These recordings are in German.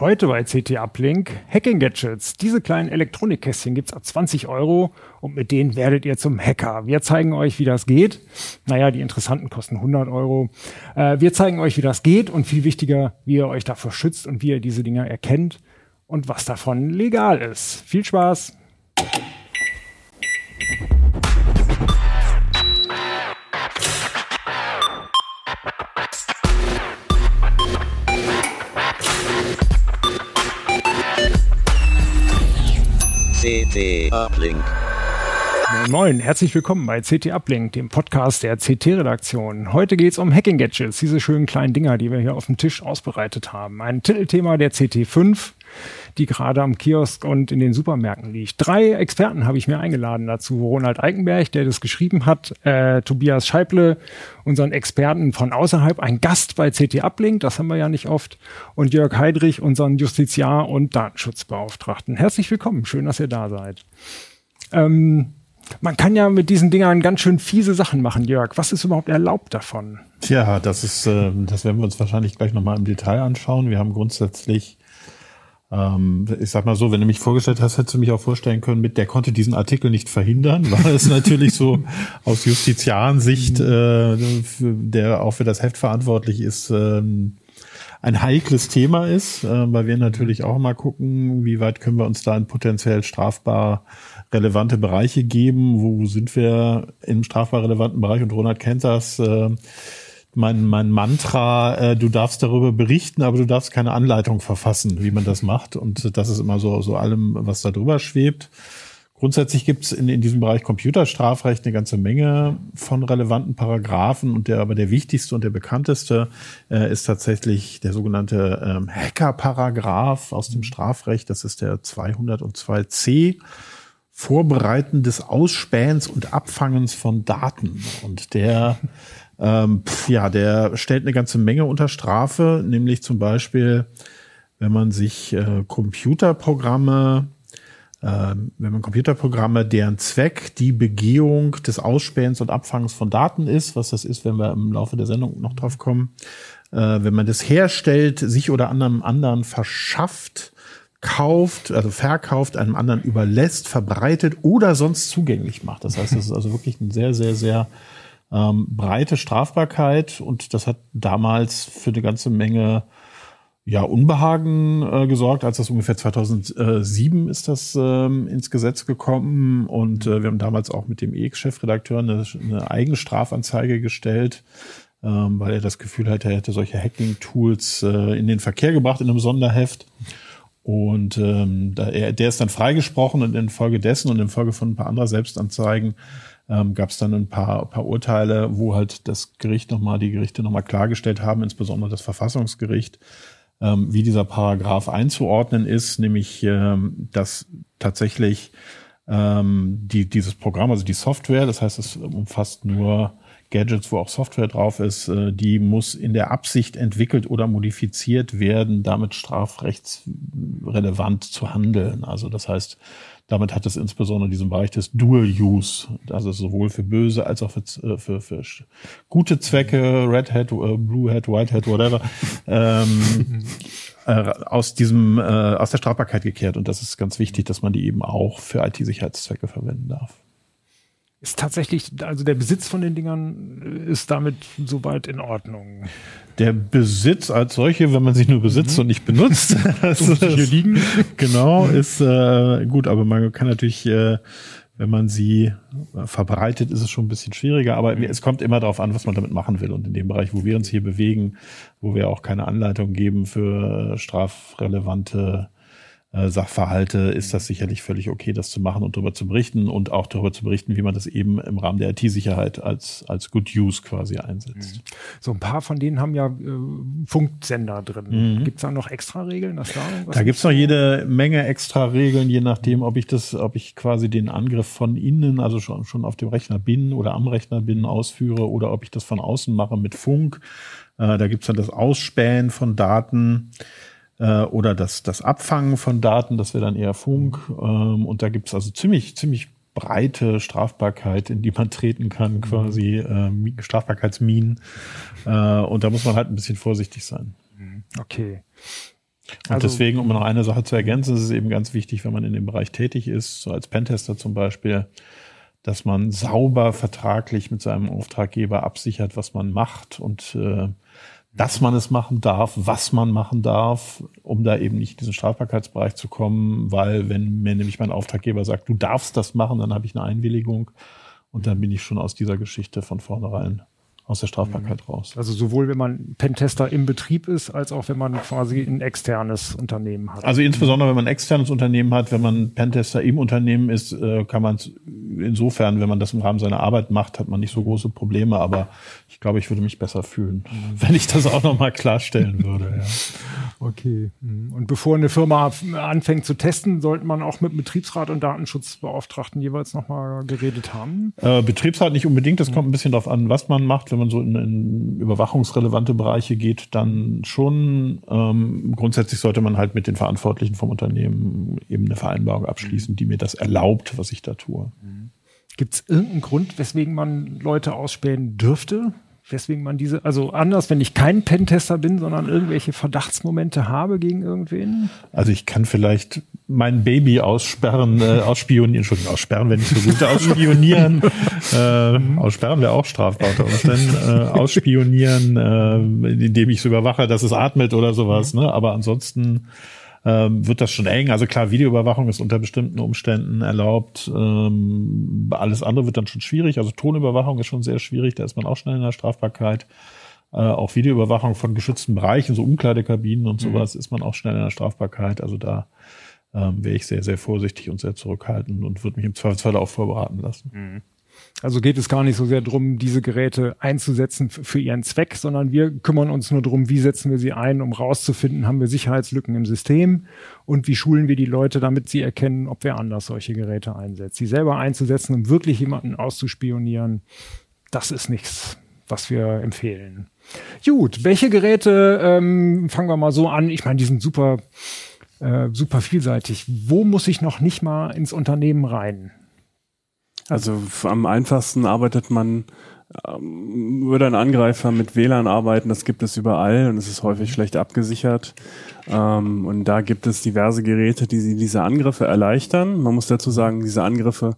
Heute bei CT Uplink Hacking Gadgets. Diese kleinen Elektronikkästchen gibt's ab 20 Euro und mit denen werdet ihr zum Hacker. Wir zeigen euch, wie das geht. Naja, die interessanten kosten 100 Euro. Äh, wir zeigen euch, wie das geht und viel wichtiger, wie ihr euch davor schützt und wie ihr diese Dinger erkennt und was davon legal ist. Viel Spaß! CT Uplink. Moin, moin, herzlich willkommen bei CT Uplink, dem Podcast der CT-Redaktion. Heute geht es um Hacking-Gadgets, diese schönen kleinen Dinger, die wir hier auf dem Tisch ausbereitet haben. Ein Titelthema der CT5, die gerade am Kiosk und in den Supermärkten liegt. Drei Experten habe ich mir eingeladen dazu. Ronald Eikenberg, der das geschrieben hat, äh, Tobias Scheible, unseren Experten von außerhalb, ein Gast bei CT Uplink, das haben wir ja nicht oft, und Jörg Heidrich, unseren Justiziar und Datenschutzbeauftragten. Herzlich willkommen, schön, dass ihr da seid. Ähm, man kann ja mit diesen Dingern ganz schön fiese Sachen machen, Jörg. Was ist überhaupt erlaubt davon? Tja, das ist, äh, das werden wir uns wahrscheinlich gleich nochmal im Detail anschauen. Wir haben grundsätzlich ähm, ich sag mal so, wenn du mich vorgestellt hast, hättest du mich auch vorstellen können, mit der konnte diesen Artikel nicht verhindern, weil es natürlich so aus Justiziarensicht, äh, der auch für das Heft verantwortlich ist, äh, ein heikles Thema ist, äh, weil wir natürlich auch mal gucken, wie weit können wir uns da in potenziell strafbar relevante Bereiche geben, wo sind wir im strafbar relevanten Bereich und Ronald kennt das. Äh, mein, mein Mantra, äh, du darfst darüber berichten, aber du darfst keine Anleitung verfassen, wie man das macht. Und das ist immer so, so allem, was da drüber schwebt. Grundsätzlich gibt es in, in diesem Bereich Computerstrafrecht eine ganze Menge von relevanten Paragraphen und der aber der wichtigste und der bekannteste äh, ist tatsächlich der sogenannte ähm, Hacker-Paragraph aus dem Strafrecht. Das ist der 202c. Vorbereiten des Ausspähens und Abfangens von Daten. Und der ähm, pf, ja, der stellt eine ganze Menge unter Strafe, nämlich zum Beispiel, wenn man sich äh, Computerprogramme, äh, wenn man Computerprogramme, deren Zweck die Begehung des Ausspähens und Abfangs von Daten ist, was das ist, wenn wir im Laufe der Sendung noch drauf kommen, äh, wenn man das herstellt, sich oder anderem anderen verschafft, kauft, also verkauft, einem anderen überlässt, verbreitet oder sonst zugänglich macht. Das heißt, das ist also wirklich ein sehr, sehr, sehr ähm, breite Strafbarkeit und das hat damals für eine ganze Menge ja, Unbehagen äh, gesorgt, als das ungefähr 2007 ist das ähm, ins Gesetz gekommen und äh, wir haben damals auch mit dem EX-Chefredakteur eine, eine eigene Strafanzeige gestellt, ähm, weil er das Gefühl hatte, er hätte solche Hacking-Tools äh, in den Verkehr gebracht in einem Sonderheft. Und ähm, da, er, der ist dann freigesprochen und infolgedessen und infolge von ein paar anderer Selbstanzeigen ähm, gab es dann ein paar, paar Urteile, wo halt das Gericht nochmal, die Gerichte nochmal klargestellt haben, insbesondere das Verfassungsgericht, ähm, wie dieser Paragraph einzuordnen ist, nämlich ähm, dass tatsächlich ähm, die, dieses Programm, also die Software, das heißt, es umfasst nur Gadgets, wo auch Software drauf ist, äh, die muss in der Absicht entwickelt oder modifiziert werden, damit strafrechtsrelevant zu handeln. Also das heißt, damit hat es insbesondere diesen Bereich des Dual Use, also sowohl für böse als auch für, äh, für, für gute Zwecke, Red Hat, äh, Blue Hat, White Hat, whatever, ähm, äh, aus diesem äh, aus der Strafbarkeit gekehrt. Und das ist ganz wichtig, dass man die eben auch für IT-Sicherheitszwecke verwenden darf ist tatsächlich, also der Besitz von den Dingern ist damit soweit in Ordnung. Der Besitz als solche, wenn man sich nur besitzt mhm. und nicht benutzt, das ist, hier liegen. genau, ist äh, gut, aber man kann natürlich, äh, wenn man sie verbreitet, ist es schon ein bisschen schwieriger, aber mhm. es kommt immer darauf an, was man damit machen will. Und in dem Bereich, wo wir uns hier bewegen, wo wir auch keine Anleitung geben für strafrelevante äh, Sachverhalte ist das sicherlich völlig okay, das zu machen und darüber zu berichten und auch darüber zu berichten, wie man das eben im Rahmen der IT-Sicherheit als, als Good Use quasi einsetzt. Mhm. So ein paar von denen haben ja äh, Funksender drin. Mhm. Gibt es da noch extra Regeln? Dass da da gibt es noch jede Menge extra Regeln, je nachdem, ob ich das, ob ich quasi den Angriff von innen, also schon, schon auf dem Rechner bin oder am Rechner bin, ausführe oder ob ich das von außen mache mit Funk. Äh, da gibt es dann das Ausspähen von Daten äh, oder das, das Abfangen von Daten, das wäre dann eher Funk. Ähm, und da gibt's also ziemlich, ziemlich breite Strafbarkeit, in die man treten kann, mhm. quasi äh, Strafbarkeitsminen. Äh, und da muss man halt ein bisschen vorsichtig sein. Mhm. Okay. Und also, deswegen, um noch eine Sache zu ergänzen, ist es eben ganz wichtig, wenn man in dem Bereich tätig ist, so als Pentester zum Beispiel, dass man sauber vertraglich mit seinem Auftraggeber absichert, was man macht und äh, dass man es machen darf, was man machen darf, um da eben nicht in diesen Strafbarkeitsbereich zu kommen, weil wenn mir nämlich mein Auftraggeber sagt, du darfst das machen, dann habe ich eine Einwilligung und dann bin ich schon aus dieser Geschichte von vornherein aus der Strafbarkeit mhm. raus. Also sowohl wenn man Pentester im Betrieb ist, als auch wenn man quasi ein externes Unternehmen hat. Also insbesondere wenn man ein externes Unternehmen hat, wenn man Pentester im Unternehmen ist, äh, kann man es insofern, wenn man das im Rahmen seiner Arbeit macht, hat man nicht so große Probleme, aber ich glaube, ich würde mich besser fühlen, mhm. wenn ich das auch nochmal klarstellen würde. Ja. Okay. Mhm. Und bevor eine Firma anfängt zu testen, sollte man auch mit Betriebsrat und Datenschutzbeauftragten jeweils nochmal geredet haben? Äh, Betriebsrat nicht unbedingt, das kommt ein bisschen darauf an, was man macht. Wenn man so in, in überwachungsrelevante Bereiche geht, dann schon. Ähm, grundsätzlich sollte man halt mit den Verantwortlichen vom Unternehmen eben eine Vereinbarung abschließen, die mir das erlaubt, was ich da tue. Gibt es irgendeinen Grund, weswegen man Leute ausspähen dürfte? Weswegen man diese, also anders, wenn ich kein Pentester bin, sondern irgendwelche Verdachtsmomente habe gegen irgendwen? Also ich kann vielleicht mein Baby aussperren, äh, ausspionieren, Entschuldigung, aussperren, wenn ich so gut ausspionieren, äh, aussperren wäre auch strafbar unter Umständen, äh, ausspionieren, äh, indem ich es überwache, dass es atmet oder sowas, ne? aber ansonsten ähm, wird das schon eng. Also klar, Videoüberwachung ist unter bestimmten Umständen erlaubt. Ähm, alles andere wird dann schon schwierig. Also Tonüberwachung ist schon sehr schwierig. Da ist man auch schnell in der Strafbarkeit. Äh, auch Videoüberwachung von geschützten Bereichen, so Umkleidekabinen und mhm. sowas, mhm. ist man auch schnell in der Strafbarkeit. Also da ähm, wäre ich sehr, sehr vorsichtig und sehr zurückhaltend und würde mich im Zweifelsfall auch vorbereiten lassen. Mhm. Also geht es gar nicht so sehr darum, diese Geräte einzusetzen für ihren Zweck, sondern wir kümmern uns nur darum, wie setzen wir sie ein, um rauszufinden, haben wir Sicherheitslücken im System und wie schulen wir die Leute, damit sie erkennen, ob wer anders solche Geräte einsetzt. Sie selber einzusetzen, um wirklich jemanden auszuspionieren, das ist nichts, was wir empfehlen. Gut, welche Geräte ähm, fangen wir mal so an? Ich meine, die sind super, äh, super vielseitig. Wo muss ich noch nicht mal ins Unternehmen rein? Also am einfachsten arbeitet man, ähm, würde ein Angreifer mit WLAN arbeiten, das gibt es überall und es ist häufig schlecht abgesichert. Ähm, und da gibt es diverse Geräte, die diese Angriffe erleichtern. Man muss dazu sagen, diese Angriffe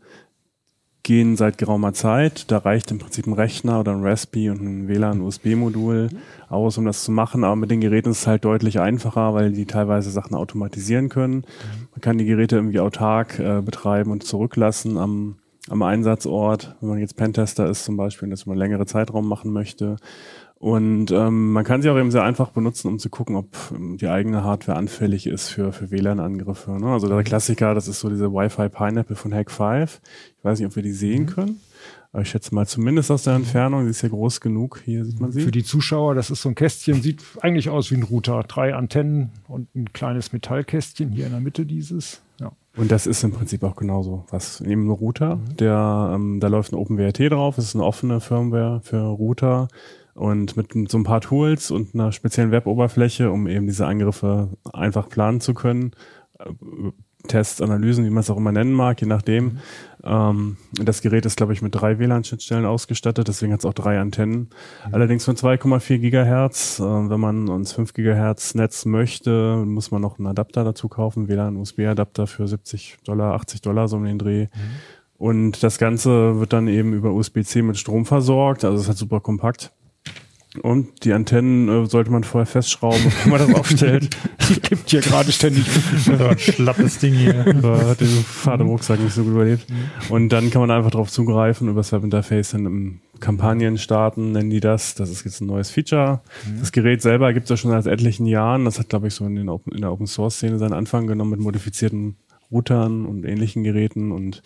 gehen seit geraumer Zeit. Da reicht im Prinzip ein Rechner oder ein Raspi und ein WLAN-USB-Modul aus, um das zu machen. Aber mit den Geräten ist es halt deutlich einfacher, weil die teilweise Sachen automatisieren können. Man kann die Geräte irgendwie autark äh, betreiben und zurücklassen am am Einsatzort, wenn man jetzt Pentester ist zum Beispiel und das über einen längere Zeitraum machen möchte. Und ähm, man kann sie auch eben sehr einfach benutzen, um zu gucken, ob ähm, die eigene Hardware anfällig ist für, für WLAN-Angriffe. Ne? Also der Klassiker, das ist so diese Wi-Fi Pineapple von Hack 5. Ich weiß nicht, ob wir die sehen mhm. können. Aber ich schätze mal zumindest aus der Entfernung, sie ist ja groß genug. Hier sieht man sie. Für die Zuschauer, das ist so ein Kästchen, sieht eigentlich aus wie ein Router. Drei Antennen und ein kleines Metallkästchen hier in der Mitte dieses. Und das ist im Prinzip auch genauso was. Neben einem Router, mhm. der, ähm, da läuft ein OpenWRT drauf, das ist eine offene Firmware für Router und mit so ein paar Tools und einer speziellen Web-Oberfläche, um eben diese Angriffe einfach planen zu können. Äh, Tests, Analysen, wie man es auch immer nennen mag, je nachdem. Mhm. Ähm, das Gerät ist, glaube ich, mit drei WLAN-Schnittstellen ausgestattet, deswegen hat es auch drei Antennen. Mhm. Allerdings von 2,4 Gigahertz. Äh, wenn man uns 5 Gigahertz Netz möchte, muss man noch einen Adapter dazu kaufen, WLAN-USB-Adapter für 70 Dollar, 80 Dollar, so um den Dreh. Mhm. Und das Ganze wird dann eben über USB-C mit Strom versorgt, also es ist halt super kompakt. Und die Antennen äh, sollte man vorher festschrauben, bevor man das aufstellt. die gibt hier gerade ständig so ein schlappes Ding hier. So, hat den Fahrt im Rucksack nicht so gut überlebt. Und dann kann man einfach drauf zugreifen, über das Webinterface dann im Kampagnen starten, nennen die das. Das ist jetzt ein neues Feature. Mhm. Das Gerät selber gibt es ja schon seit etlichen Jahren. Das hat, glaube ich, so in, den Open, in der Open-Source-Szene seinen Anfang genommen mit modifizierten Routern und ähnlichen Geräten. Und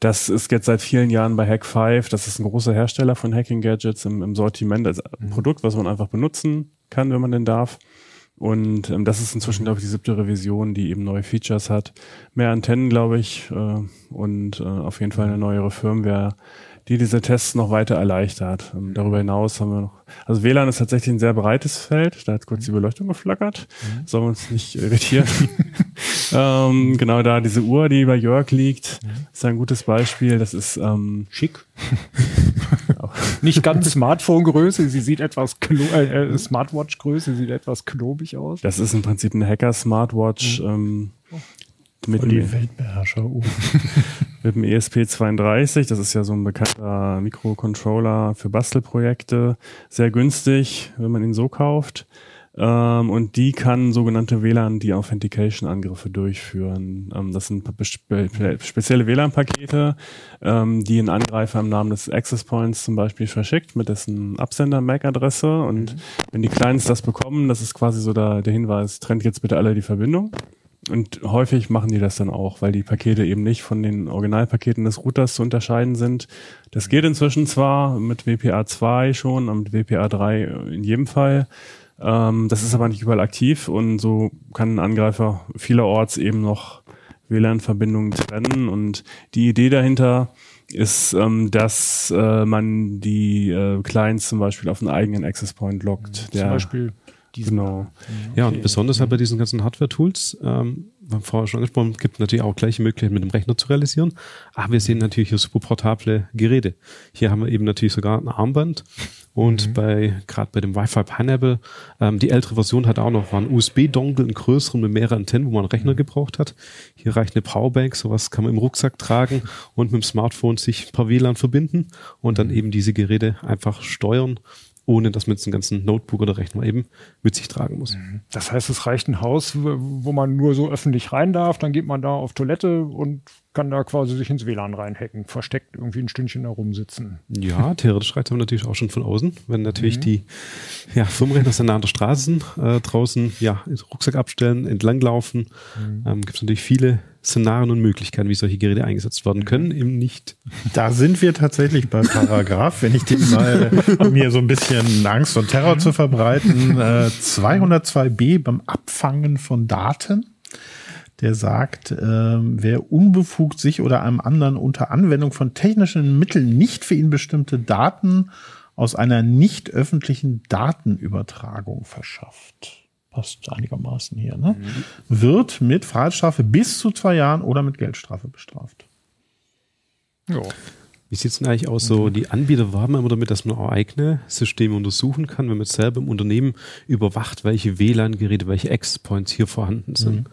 das ist jetzt seit vielen Jahren bei Hack5. Das ist ein großer Hersteller von Hacking-Gadgets im, im, Sortiment als mhm. Produkt, was man einfach benutzen kann, wenn man denn darf. Und ähm, das ist inzwischen, glaube ich, die siebte Revision, die eben neue Features hat. Mehr Antennen, glaube ich, äh, und äh, auf jeden Fall eine neuere Firmware, die diese Tests noch weiter erleichtert. Und ähm, darüber hinaus haben wir noch, also WLAN ist tatsächlich ein sehr breites Feld. Da hat kurz die Beleuchtung geflackert. Mhm. Sollen wir uns nicht irritieren. ähm, genau da diese Uhr, die bei Jörg liegt, mhm. ist ein gutes Beispiel. Das ist ähm, schick. nicht ganz Smartphone-Größe, sie sieht etwas äh, äh, Smartwatch-Größe, sieht etwas knobig aus. Das ist im Prinzip eine Hacker-Smartwatch. Mhm. Ähm, mit die Weltbeherrscher. Mit dem ESP32, das ist ja so ein bekannter Mikrocontroller für Bastelprojekte. Sehr günstig, wenn man ihn so kauft. Ähm, und die kann sogenannte WLAN Deauthentication-Angriffe durchführen. Ähm, das sind spe spezielle WLAN-Pakete, ähm, die ein Angreifer im Namen des Access Points zum Beispiel verschickt mit dessen Absender-MAC-Adresse. Und mhm. wenn die Clients das bekommen, das ist quasi so der, der Hinweis, trennt jetzt bitte alle die Verbindung. Und häufig machen die das dann auch, weil die Pakete eben nicht von den Originalpaketen des Routers zu unterscheiden sind. Das geht inzwischen zwar mit WPA2 schon, und mit WPA3 in jedem Fall. Ähm, das ist aber nicht überall aktiv und so kann ein Angreifer vielerorts eben noch WLAN-Verbindungen trennen. Und die Idee dahinter ist, ähm, dass äh, man die äh, Clients zum Beispiel auf einen eigenen Access Point lockt. Zum Beispiel diesen. Genau. Okay. Ja, und besonders halt bei diesen ganzen Hardware-Tools, ähm, wir haben vorher schon angesprochen, gibt natürlich auch gleiche Möglichkeiten mit dem Rechner zu realisieren. Aber wir sehen natürlich hier super portable Geräte. Hier haben wir eben natürlich sogar ein Armband. Und mhm. bei, gerade bei dem Wi-Fi Pineapple, ähm, die ältere Version hat auch noch einen USB-Dongle, einen größeren mit mehreren Antennen, wo man einen Rechner mhm. gebraucht hat. Hier reicht eine Powerbank, sowas kann man im Rucksack tragen und mit dem Smartphone sich per WLAN verbinden und dann mhm. eben diese Geräte einfach steuern ohne dass man jetzt einen ganzen Notebook oder Rechner eben mit sich tragen muss. Mhm. Das heißt, es reicht ein Haus, wo man nur so öffentlich rein darf, dann geht man da auf Toilette und kann da quasi sich ins WLAN reinhacken, versteckt irgendwie ein Stündchen da rumsitzen. Ja, theoretisch reicht aber natürlich auch schon von außen, wenn natürlich mhm. die ja, Firmenrechner sind nah an der Straße äh, draußen ja, Rucksack abstellen, entlanglaufen. Mhm. Ähm, Gibt es natürlich viele Szenarien und Möglichkeiten, wie solche Geräte eingesetzt werden können, eben nicht. Da sind wir tatsächlich bei Paragraph, wenn ich den mal, um hier so ein bisschen Angst und Terror zu verbreiten, äh, 202b beim Abfangen von Daten der sagt, äh, wer unbefugt sich oder einem anderen unter Anwendung von technischen Mitteln nicht für ihn bestimmte Daten aus einer nicht öffentlichen Datenübertragung verschafft. Passt einigermaßen hier, ne? Mhm. Wird mit Freiheitsstrafe bis zu zwei Jahren oder mit Geldstrafe bestraft. Ja. Wie sieht es denn eigentlich aus? So, die Anbieter werben immer damit, dass man auch eigene Systeme untersuchen kann, wenn man selber im Unternehmen überwacht, welche WLAN-Geräte, welche Access-Points hier vorhanden sind. Mhm.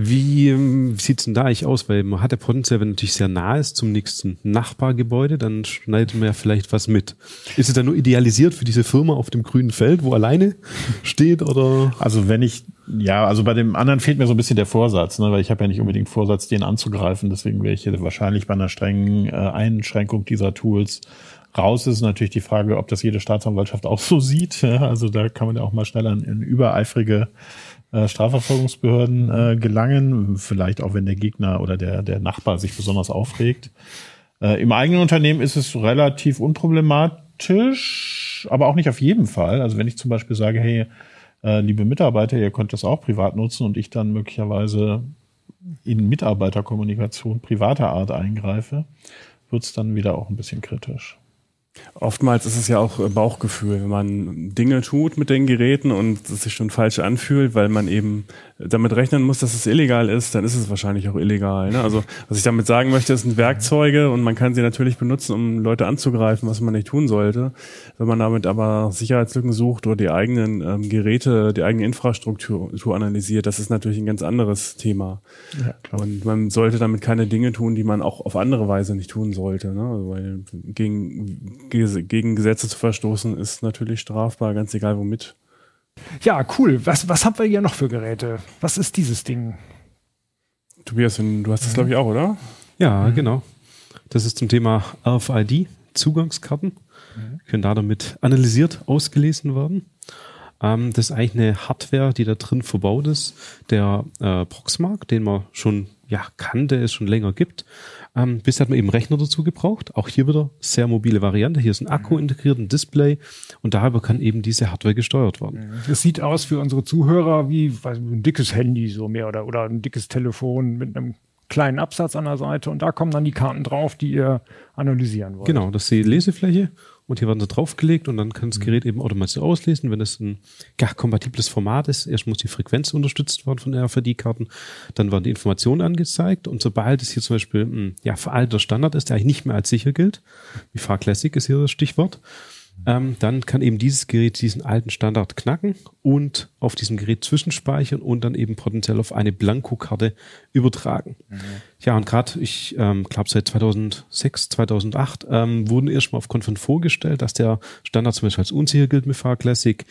Wie ähm, sieht's denn da eigentlich aus? Weil man hat ja potenziell, wenn natürlich sehr nah ist zum nächsten Nachbargebäude, dann schneidet man ja vielleicht was mit. Ist es dann nur idealisiert für diese Firma auf dem grünen Feld, wo alleine steht oder? Also wenn ich, ja, also bei dem anderen fehlt mir so ein bisschen der Vorsatz, ne, weil ich habe ja nicht unbedingt Vorsatz, den anzugreifen. Deswegen wäre ich hier wahrscheinlich bei einer strengen äh, Einschränkung dieser Tools raus ist natürlich die Frage, ob das jede Staatsanwaltschaft auch so sieht. Also da kann man ja auch mal schneller in, in übereifrige Strafverfolgungsbehörden äh, gelangen, vielleicht auch wenn der Gegner oder der, der Nachbar sich besonders aufregt. Äh, Im eigenen Unternehmen ist es relativ unproblematisch, aber auch nicht auf jeden Fall. Also wenn ich zum Beispiel sage, hey, äh, liebe Mitarbeiter, ihr könnt das auch privat nutzen und ich dann möglicherweise in Mitarbeiterkommunikation privater Art eingreife, wird es dann wieder auch ein bisschen kritisch. Oftmals ist es ja auch äh, Bauchgefühl, wenn man Dinge tut mit den Geräten und es sich schon falsch anfühlt, weil man eben damit rechnen muss, dass es illegal ist, dann ist es wahrscheinlich auch illegal. Ne? Also was ich damit sagen möchte, es sind Werkzeuge und man kann sie natürlich benutzen, um Leute anzugreifen, was man nicht tun sollte. Wenn man damit aber Sicherheitslücken sucht oder die eigenen ähm, Geräte, die eigene Infrastruktur analysiert, das ist natürlich ein ganz anderes Thema. Ja. Und man sollte damit keine Dinge tun, die man auch auf andere Weise nicht tun sollte. Ne? Also, weil gegen gegen Gesetze zu verstoßen, ist natürlich strafbar, ganz egal womit. Ja, cool. Was, was haben wir hier noch für Geräte? Was ist dieses Ding? Tobias, du hast das, glaube ich, auch, oder? Ja, mhm. genau. Das ist zum Thema RFID, Zugangskarten. Mhm. Können da damit analysiert, ausgelesen werden. Ähm, das ist eigentlich eine Hardware, die da drin verbaut ist. Der äh, Proxmark, den man schon ja, kannte, es schon länger gibt. Ähm, bisher hat man eben Rechner dazu gebraucht. Auch hier wieder sehr mobile Variante. Hier ist ein Akku mhm. integriert, ein Display und darüber kann eben diese Hardware gesteuert werden. Es sieht aus für unsere Zuhörer wie weiß, ein dickes Handy so mehr oder, oder ein dickes Telefon mit einem kleinen Absatz an der Seite und da kommen dann die Karten drauf, die ihr analysieren wollt. Genau, das ist die Lesefläche und hier werden sie draufgelegt und dann kann das mhm. Gerät eben automatisch auslesen, wenn es ein ja, kompatibles Format ist. Erst muss die Frequenz unterstützt werden von RFID-Karten, dann werden die Informationen angezeigt und sobald es hier zum Beispiel ein ja, veralteter Standard ist, der eigentlich nicht mehr als sicher gilt, wie Far Classic ist hier das Stichwort, ähm, dann kann eben dieses Gerät diesen alten Standard knacken und auf diesem Gerät zwischenspeichern und dann eben potenziell auf eine Blankokarte übertragen. Mhm. Ja, und gerade, ich ähm, glaube seit 2006, 2008 ähm, wurden erstmal auf Konferenz vorgestellt, dass der Standard zum Beispiel als unsicher gilt mit Far Classic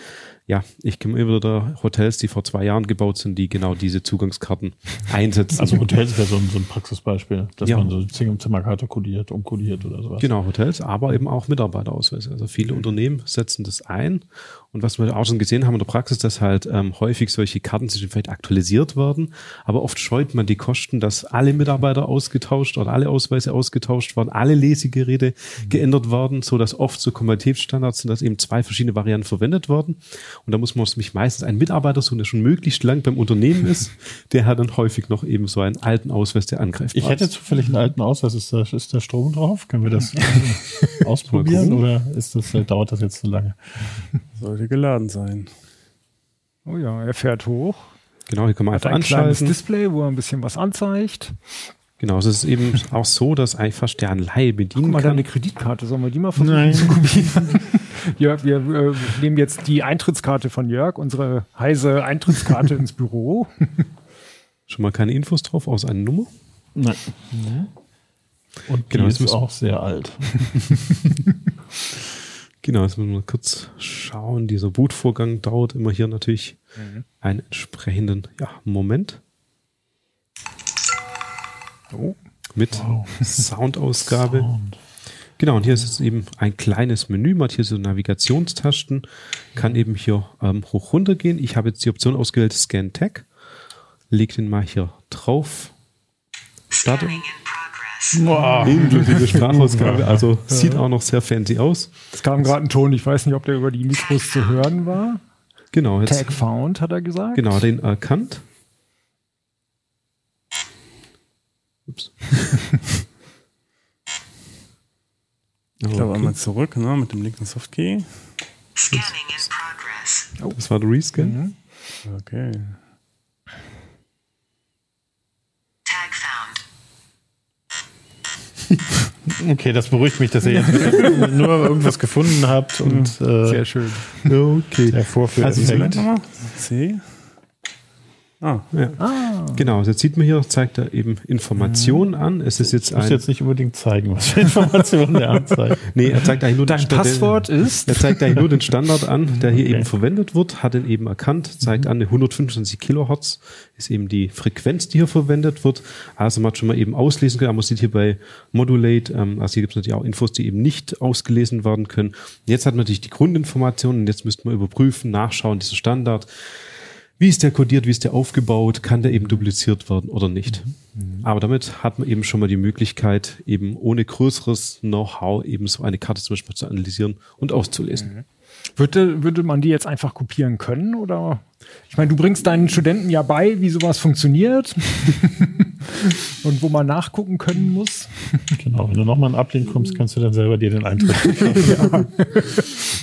ja, ich kenne immer wieder Hotels, die vor zwei Jahren gebaut sind, die genau diese Zugangskarten einsetzen. Also Hotels wäre so ein, so ein Praxisbeispiel, dass ja. man so Zimmerkarte kodiert, umkodiert oder sowas. Genau, Hotels, aber eben auch Mitarbeiterausweise. Also viele. Unternehmen setzen das ein und was wir auch schon gesehen haben in der Praxis, dass halt ähm, häufig solche Karten sich vielleicht aktualisiert werden, aber oft scheut man die Kosten, dass alle Mitarbeiter ausgetauscht oder alle Ausweise ausgetauscht werden, alle Lesegeräte mhm. geändert werden, so dass oft so Kompatibilitätsstandards sind, dass eben zwei verschiedene Varianten verwendet werden. Und da muss man sich meistens einen Mitarbeiter suchen, der schon möglichst lang beim Unternehmen ist, der hat dann häufig noch eben so einen alten Ausweis, der angreift. Ich hätte zufällig einen alten Ausweis. Ist da, ist da Strom drauf? Können wir das ausprobieren oder ist das, dauert das jetzt zu lange? Sollte geladen sein. Oh ja, er fährt hoch. Genau, hier kann man einfach ein anschalten. kleines Display, wo er ein bisschen was anzeigt. Genau, es ist eben auch so, dass einfach der Anleihe bedienen Guck mal, kann. eine Kreditkarte. Sollen wir die mal versuchen Nein. zu kopieren? ja, wir äh, nehmen jetzt die Eintrittskarte von Jörg, unsere heise Eintrittskarte ins Büro. Schon mal keine Infos drauf, aus einer Nummer? Nein. Und genau, die ist auch sehr alt. Genau, jetzt müssen wir kurz schauen. Dieser Bootvorgang dauert immer hier natürlich mhm. einen entsprechenden ja, Moment. Oh. Mit wow. Soundausgabe. Sound. Genau, und hier ist es eben ein kleines Menü. Man hat hier so Navigationstasten, kann eben hier ähm, hoch runter gehen. Ich habe jetzt die Option ausgewählt Scan Tag. Leg den mal hier drauf. Starte. Wow. Inklusive Sprachausgabe. Also ja. sieht auch noch sehr fancy aus. Es kam gerade ein Ton, ich weiß nicht, ob der über die Mikros zu hören war. Genau. Jetzt, Tag found, hat er gesagt. Genau, den erkannt. Ups. ich glaube einmal zurück, ne, mit dem linken Softkey. Scanning in progress. Oh. Das war der Rescan. Mhm. Okay. Okay, das beruhigt mich, dass ihr jetzt nur irgendwas gefunden habt und äh, sehr schön. Okay. Der Vorführeffekt. Also, C. Ah, ja. ah. Genau, jetzt sieht man hier, zeigt er eben Informationen mhm. an. Es ist jetzt ich muss jetzt nicht unbedingt zeigen, was für Informationen er anzeigt. nee, er zeigt eigentlich nur Dein den Passwort den, ist? Er zeigt eigentlich nur den Standard an, der hier okay. eben verwendet wird, hat ihn eben erkannt, zeigt mhm. an, 125 Kilohertz ist eben die Frequenz, die hier verwendet wird. Also man hat schon mal eben auslesen können, aber man sieht hier bei Modulate, ähm, also hier gibt es natürlich auch Infos, die eben nicht ausgelesen werden können. Jetzt hat man natürlich die Grundinformationen und jetzt müsste man überprüfen, nachschauen, dieser Standard wie ist der kodiert, wie ist der aufgebaut, kann der eben dupliziert werden oder nicht. Mhm. Aber damit hat man eben schon mal die Möglichkeit, eben ohne größeres Know-how eben so eine Karte zum Beispiel zu analysieren und auszulesen. Mhm. Würde, würde man die jetzt einfach kopieren können oder? Ich meine, du bringst deinen Studenten ja bei, wie sowas funktioniert und wo man nachgucken können muss. Genau, wenn du nochmal einen Ablink kommst, kannst du dann selber dir den Eintritt ja.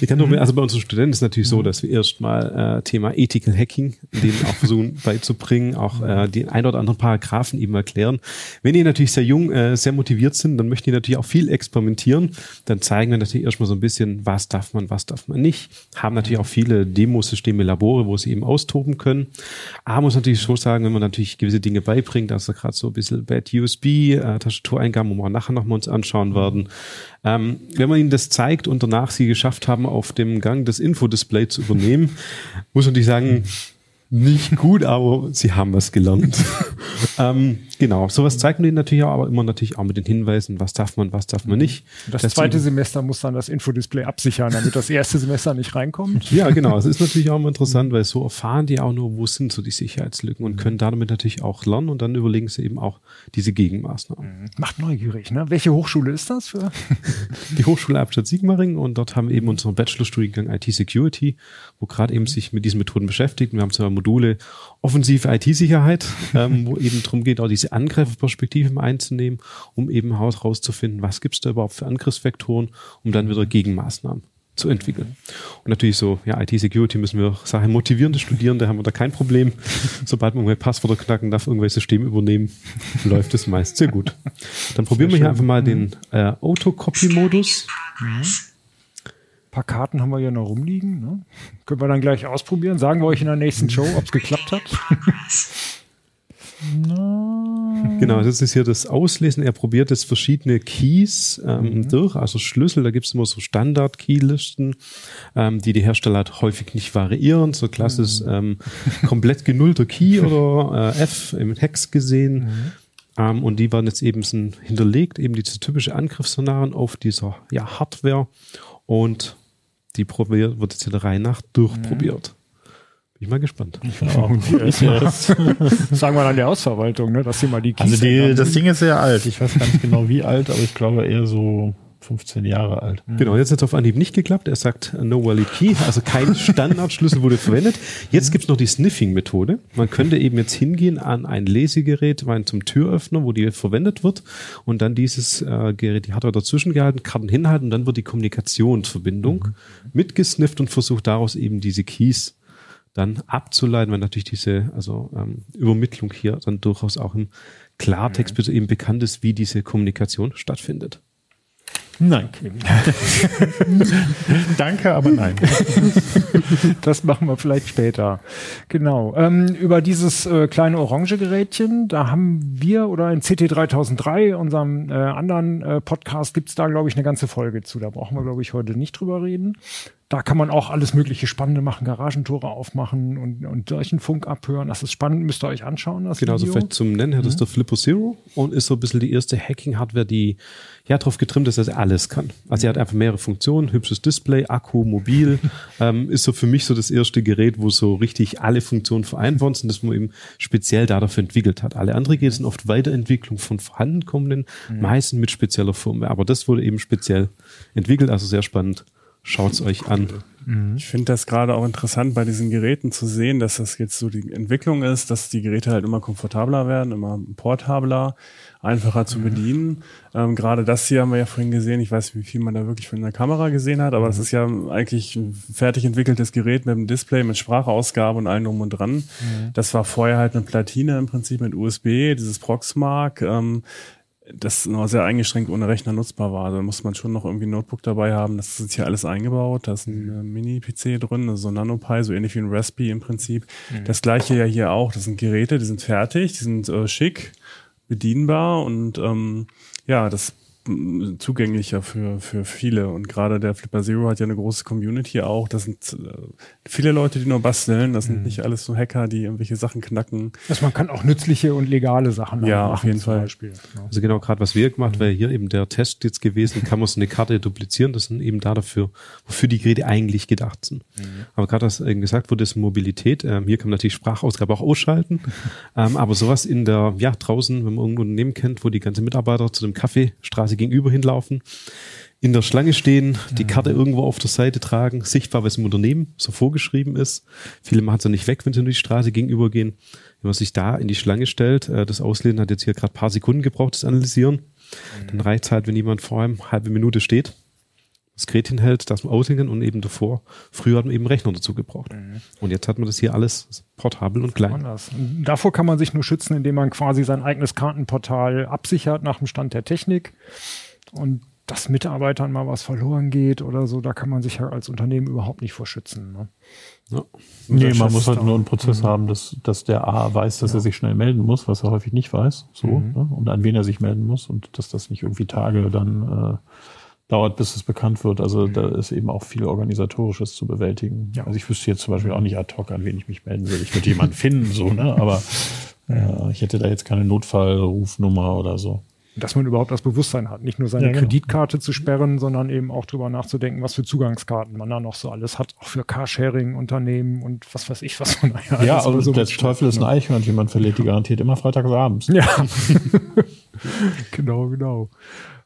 ich kann doch, also bei unseren Studenten ist es natürlich so, dass wir erstmal äh, Thema Ethical Hacking denen auch versuchen beizubringen, auch äh, die ein oder anderen Paragraphen eben erklären. Wenn die natürlich sehr jung, äh, sehr motiviert sind, dann möchten die natürlich auch viel experimentieren. Dann zeigen wir natürlich erstmal so ein bisschen, was darf man, was darf man nicht. Haben natürlich auch viele Demosysteme, Labore, wo sie eben austoben können. Aber muss natürlich schon sagen, wenn man natürlich gewisse Dinge beibringt, also gerade so ein bisschen Bad USB, äh, Tastatureingaben, wo wir nachher nochmal uns anschauen werden. Ähm, wenn man ihnen das zeigt und danach sie geschafft haben, auf dem Gang das Infodisplay zu übernehmen, muss man natürlich sagen, nicht gut, aber sie haben was gelernt. ähm, genau, sowas zeigt man ihnen natürlich auch, aber immer natürlich auch mit den Hinweisen, was darf man, was darf man nicht. Das, das zweite Semester muss dann das Infodisplay absichern, damit das erste Semester nicht reinkommt. ja, genau. Es ist natürlich auch immer interessant, weil so erfahren die auch nur, wo sind so die Sicherheitslücken und können damit natürlich auch lernen und dann überlegen sie eben auch diese Gegenmaßnahmen. Mhm. Macht neugierig, ne? Welche Hochschule ist das für? die Hochschule Abstadt Sigmaringen und dort haben wir eben unseren Bachelorstudiengang IT Security, wo gerade eben sich mit diesen Methoden beschäftigt. Wir haben zwar Module offensive IT-Sicherheit, ähm, wo eben darum geht, auch diese Angreiferperspektive mal einzunehmen, um eben herauszufinden, was gibt es da überhaupt für Angriffsvektoren, um dann wieder Gegenmaßnahmen zu entwickeln. Und natürlich so, ja, IT-Security müssen wir Sachen motivierende Studierende haben wir da kein Problem. Sobald man irgendwelche Passwörter knacken darf, irgendwelche Systeme übernehmen, läuft es meist sehr gut. Dann probieren wir hier einfach mal den äh, Autocopy-Modus. Mhm. Ein paar Karten haben wir hier noch rumliegen. Ne? Können wir dann gleich ausprobieren. Sagen wir euch in der nächsten Show, ob es geklappt hat. Genau, das ist hier das Auslesen. Er probiert jetzt verschiedene Keys ähm, mhm. durch, also Schlüssel. Da gibt es immer so Standard-Key-Listen, ähm, die die Hersteller halt häufig nicht variieren. So klassisch mhm. ähm, komplett genullter Key oder äh, F im Hex gesehen. Mhm. Ähm, und die werden jetzt eben hinterlegt, eben diese typische Angriffsszenarien auf dieser ja, Hardware. Und die probiert, wird jetzt in der Reihe nach durchprobiert. Bin ich mal gespannt. Genau. das sagen wir an der Ausverwaltung, ne, dass sie mal die Keys Also die, das Ding ist sehr alt. Ich weiß gar nicht genau wie alt, aber ich glaube eher so 15 Jahre alt. Mhm. Genau, jetzt hat es auf Anhieb nicht geklappt. Er sagt No Valid Key, also kein Standardschlüssel wurde verwendet. Jetzt gibt es noch die Sniffing-Methode. Man könnte eben jetzt hingehen an ein Lesegerät, zum Türöffner, wo die verwendet wird und dann dieses äh, Gerät, die hat er dazwischen gehalten, Karten hinhalten und dann wird die Kommunikationsverbindung mhm. mitgesnifft und versucht daraus eben diese Keys dann abzuleiten, weil natürlich diese also ähm, Übermittlung hier dann durchaus auch im Klartext mhm. eben bekannt ist, wie diese Kommunikation stattfindet. Nein. Danke, aber nein. das machen wir vielleicht später. Genau. Ähm, über dieses äh, kleine orange Gerätchen, da haben wir oder in CT 3003, unserem äh, anderen äh, Podcast, gibt's da, glaube ich, eine ganze Folge zu. Da brauchen wir, glaube ich, heute nicht drüber reden. Da kann man auch alles mögliche Spannende machen, Garagentore aufmachen und, und solchen Funk abhören. Das ist spannend, müsst ihr euch anschauen. Das genau, Video. also vielleicht zum Nennen ist mhm. der Flippo Zero und ist so ein bisschen die erste Hacking-Hardware, die ja darauf getrimmt ist, dass er alles kann. Also er hat einfach mehrere Funktionen, hübsches Display, Akku, mobil. ähm, ist so für mich so das erste Gerät, wo so richtig alle Funktionen vereint worden sind, das man eben speziell dafür entwickelt hat. Alle anderen Geräte sind oft Weiterentwicklung von vorhandenkommenden, mhm. meistens mit spezieller Firmware. Aber das wurde eben speziell entwickelt, also sehr spannend. Schaut's euch an. Mhm. Ich finde das gerade auch interessant bei diesen Geräten zu sehen, dass das jetzt so die Entwicklung ist, dass die Geräte halt immer komfortabler werden, immer portabler, einfacher zu mhm. bedienen. Ähm, gerade das hier haben wir ja vorhin gesehen. Ich weiß, wie viel man da wirklich von der Kamera gesehen hat, aber das mhm. ist ja eigentlich ein fertig entwickeltes Gerät mit einem Display, mit Sprachausgabe und allem drum und dran. Mhm. Das war vorher halt eine Platine im Prinzip mit USB, dieses Proxmark. Ähm, das noch sehr eingeschränkt ohne Rechner nutzbar war. Da muss man schon noch irgendwie ein Notebook dabei haben. Das ist hier alles eingebaut. Da ist ein äh, Mini-PC drin, also so ein NanoPi, so ähnlich wie ein Raspberry im Prinzip. Mhm. Das gleiche ja hier auch. Das sind Geräte, die sind fertig, die sind äh, schick, bedienbar und ähm, ja, das zugänglicher für, für viele. Und gerade der Flipper Zero hat ja eine große Community auch. Das sind äh, viele Leute, die nur basteln. Das sind mhm. nicht alles so Hacker, die irgendwelche Sachen knacken. Also man kann auch nützliche und legale Sachen ja, machen. auf jeden Fall. Beispiel. Genau. Also genau gerade was wir gemacht, mhm. wäre hier eben der Test jetzt gewesen, kann man so eine Karte duplizieren. Das sind eben da dafür, wofür die Geräte eigentlich gedacht sind. Mhm. Aber gerade was eben gesagt wurde, ist Mobilität. Ähm, hier kann man natürlich Sprachausgabe auch ausschalten. ähm, aber sowas in der, ja, draußen, wenn man irgendwo ein Unternehmen kennt, wo die ganzen Mitarbeiter zu dem Kaffeestraße Straße gegenüber hinlaufen, in der Schlange stehen, die Karte irgendwo auf der Seite tragen, sichtbar, was im Unternehmen so vorgeschrieben ist. Viele machen es ja nicht weg, wenn sie durch die Straße gegenüber gehen. Wenn man sich da in die Schlange stellt, äh, das Auslesen hat jetzt hier gerade paar Sekunden gebraucht, das Analysieren. Mhm. Dann reicht es halt, wenn jemand vor einem halbe Minute steht, das Gerät hinhält, das aushängen und eben davor, früher hat man eben Rechner dazu gebraucht. Mhm. Und jetzt hat man das hier alles portabel und klein. Anders. Davor kann man sich nur schützen, indem man quasi sein eigenes Kartenportal absichert nach dem Stand der Technik. Und dass Mitarbeitern mal was verloren geht oder so, da kann man sich ja als Unternehmen überhaupt nicht vor schützen. Ne? Ja. Nee, man muss halt nur einen Prozess mhm. haben, dass, dass der A weiß, dass ja. er sich schnell melden muss, was er häufig nicht weiß, so, mhm. ne? und an wen er sich melden muss und dass das nicht irgendwie Tage dann äh, dauert, bis es bekannt wird. Also mhm. da ist eben auch viel Organisatorisches zu bewältigen. Ja. Also ich wüsste jetzt zum Beispiel auch nicht ad hoc, an wen ich mich melden will. Ich würde jemanden finden, so, ne? Aber äh, ich hätte da jetzt keine Notfallrufnummer oder so dass man überhaupt das Bewusstsein hat, nicht nur seine ja, genau. Kreditkarte zu sperren, sondern eben auch drüber nachzudenken, was für Zugangskarten man da noch so alles hat, auch für Carsharing-Unternehmen und was weiß ich, was man da ja Ja, und so der Teufel ist ein ne? Eichhörnchen, man verliert die garantiert immer freitagsabends. Ja. genau, genau.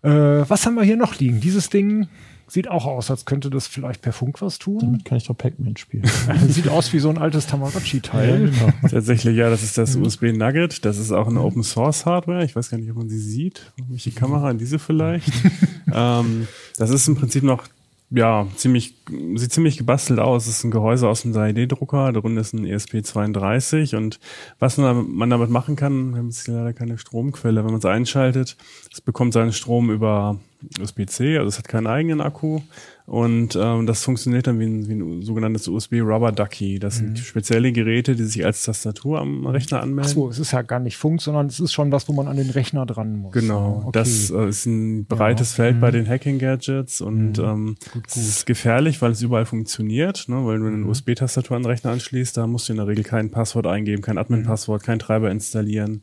Äh, was haben wir hier noch liegen? Dieses Ding, Sieht auch aus, als könnte das vielleicht per Funk was tun. Damit kann ich doch Pac-Man spielen. Sieht aus wie so ein altes Tamagotchi-Teil. Ja, genau. Tatsächlich, ja, das ist das mhm. USB Nugget. Das ist auch eine Open Source Hardware. Ich weiß gar nicht, ob man sie sieht. Die Kamera an diese vielleicht. ähm, das ist im Prinzip noch ja, ziemlich, sieht ziemlich gebastelt aus. Es ist ein Gehäuse aus dem 3D-Drucker, darunter ist ein ESP32 und was man damit machen kann, wir haben jetzt leider keine Stromquelle, wenn man es einschaltet, es bekommt seinen Strom über USB-C, also es hat keinen eigenen Akku und ähm, das funktioniert dann wie ein, wie ein sogenanntes USB Rubber Ducky. Das mhm. sind spezielle Geräte, die sich als Tastatur am Rechner anmelden. Ach so, es ist ja gar nicht Funk, sondern es ist schon was, wo man an den Rechner dran muss. Genau, okay. das äh, ist ein breites ja. Feld mhm. bei den Hacking-Gadgets und mhm. ähm, gut, gut. es ist gefährlich, weil es überall funktioniert. Ne? Weil du eine mhm. USB-Tastatur an den Rechner anschließt, da musst du in der Regel kein Passwort eingeben, kein Admin-Passwort, kein Treiber installieren.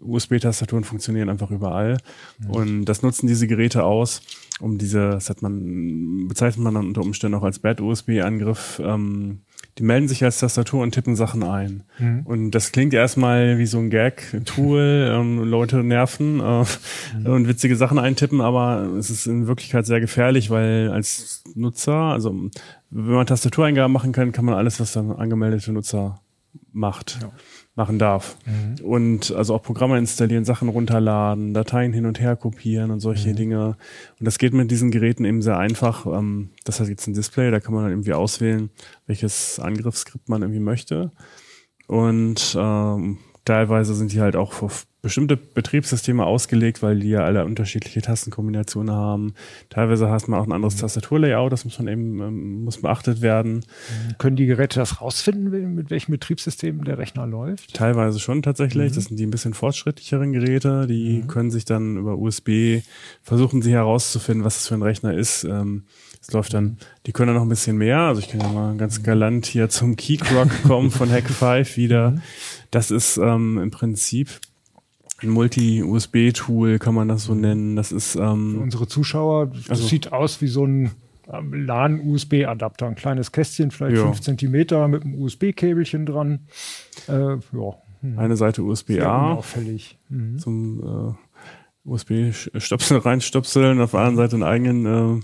USB-Tastaturen funktionieren einfach überall. Mhm. Und das nutzen diese Geräte aus um diese, das hat man, bezeichnet man dann unter Umständen auch als Bad-USB-Angriff, ähm, die melden sich als Tastatur und tippen Sachen ein. Mhm. Und das klingt erstmal wie so ein Gag-Tool, ähm, Leute nerven äh, mhm. und witzige Sachen eintippen, aber es ist in Wirklichkeit sehr gefährlich, weil als Nutzer, also wenn man Tastatureingaben machen kann, kann man alles, was dann angemeldete Nutzer macht. Ja machen darf. Mhm. Und also auch Programme installieren, Sachen runterladen, Dateien hin und her kopieren und solche mhm. Dinge. Und das geht mit diesen Geräten eben sehr einfach. Ähm, das hat jetzt ein Display, da kann man dann irgendwie auswählen, welches Angriffsskript man irgendwie möchte. Und ähm, teilweise sind die halt auch bestimmte Betriebssysteme ausgelegt, weil die ja alle unterschiedliche Tastenkombinationen haben. Teilweise hast man auch ein anderes mhm. Tastaturlayout, das muss man eben ähm, muss beachtet werden. Können die Geräte das rausfinden, mit welchem Betriebssystem der Rechner läuft? Teilweise schon tatsächlich. Mhm. Das sind die ein bisschen fortschrittlicheren Geräte. Die mhm. können sich dann über USB versuchen, sie herauszufinden, was das für ein Rechner ist. Ähm, es läuft dann, die können dann noch ein bisschen mehr. Also ich kann ja mal ganz galant hier zum Keycrock kommen von Hack 5 wieder. Mhm. Das ist ähm, im Prinzip ein Multi-USB-Tool, kann man das so nennen. Das ist ähm, Für unsere Zuschauer, das also, sieht aus wie so ein ähm, LAN-USB-Adapter, ein kleines Kästchen, vielleicht ja. fünf Zentimeter mit einem USB-Käbelchen dran. Äh, ja. Hm. Eine Seite USB-A auffällig. Mhm. zum äh, USB-Stöpsel reinstöpseln, auf der anderen Seite einen eigenen äh,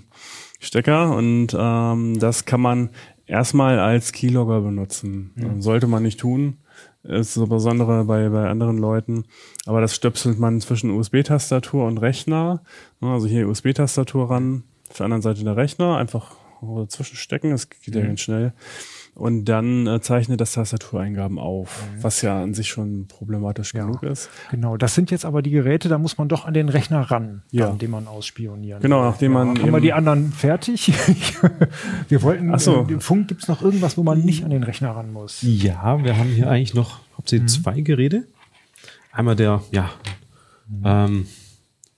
Stecker und ähm, das kann man erstmal als Keylogger benutzen. Mhm. Sollte man nicht tun ist so besondere bei, bei anderen Leuten. Aber das stöpselt man zwischen USB-Tastatur und Rechner. Also hier USB-Tastatur ran, auf der anderen Seite der Rechner, einfach dazwischen stecken, das geht ja mhm. ganz schnell und dann äh, zeichnet das Tastatureingaben auf, mhm. was ja an sich schon problematisch ja, genug ist. Genau, das sind jetzt aber die Geräte, da muss man doch an den Rechner ran, ja. an dem man ausspionieren Genau, nachdem ja, man. Haben wir die anderen fertig? wir wollten, Ach so. äh, Funk, gibt es noch irgendwas, wo man nicht an den Rechner ran muss? Ja, wir haben hier eigentlich noch hauptsächlich mhm. zwei Geräte. Einmal der, ja, mhm. ähm,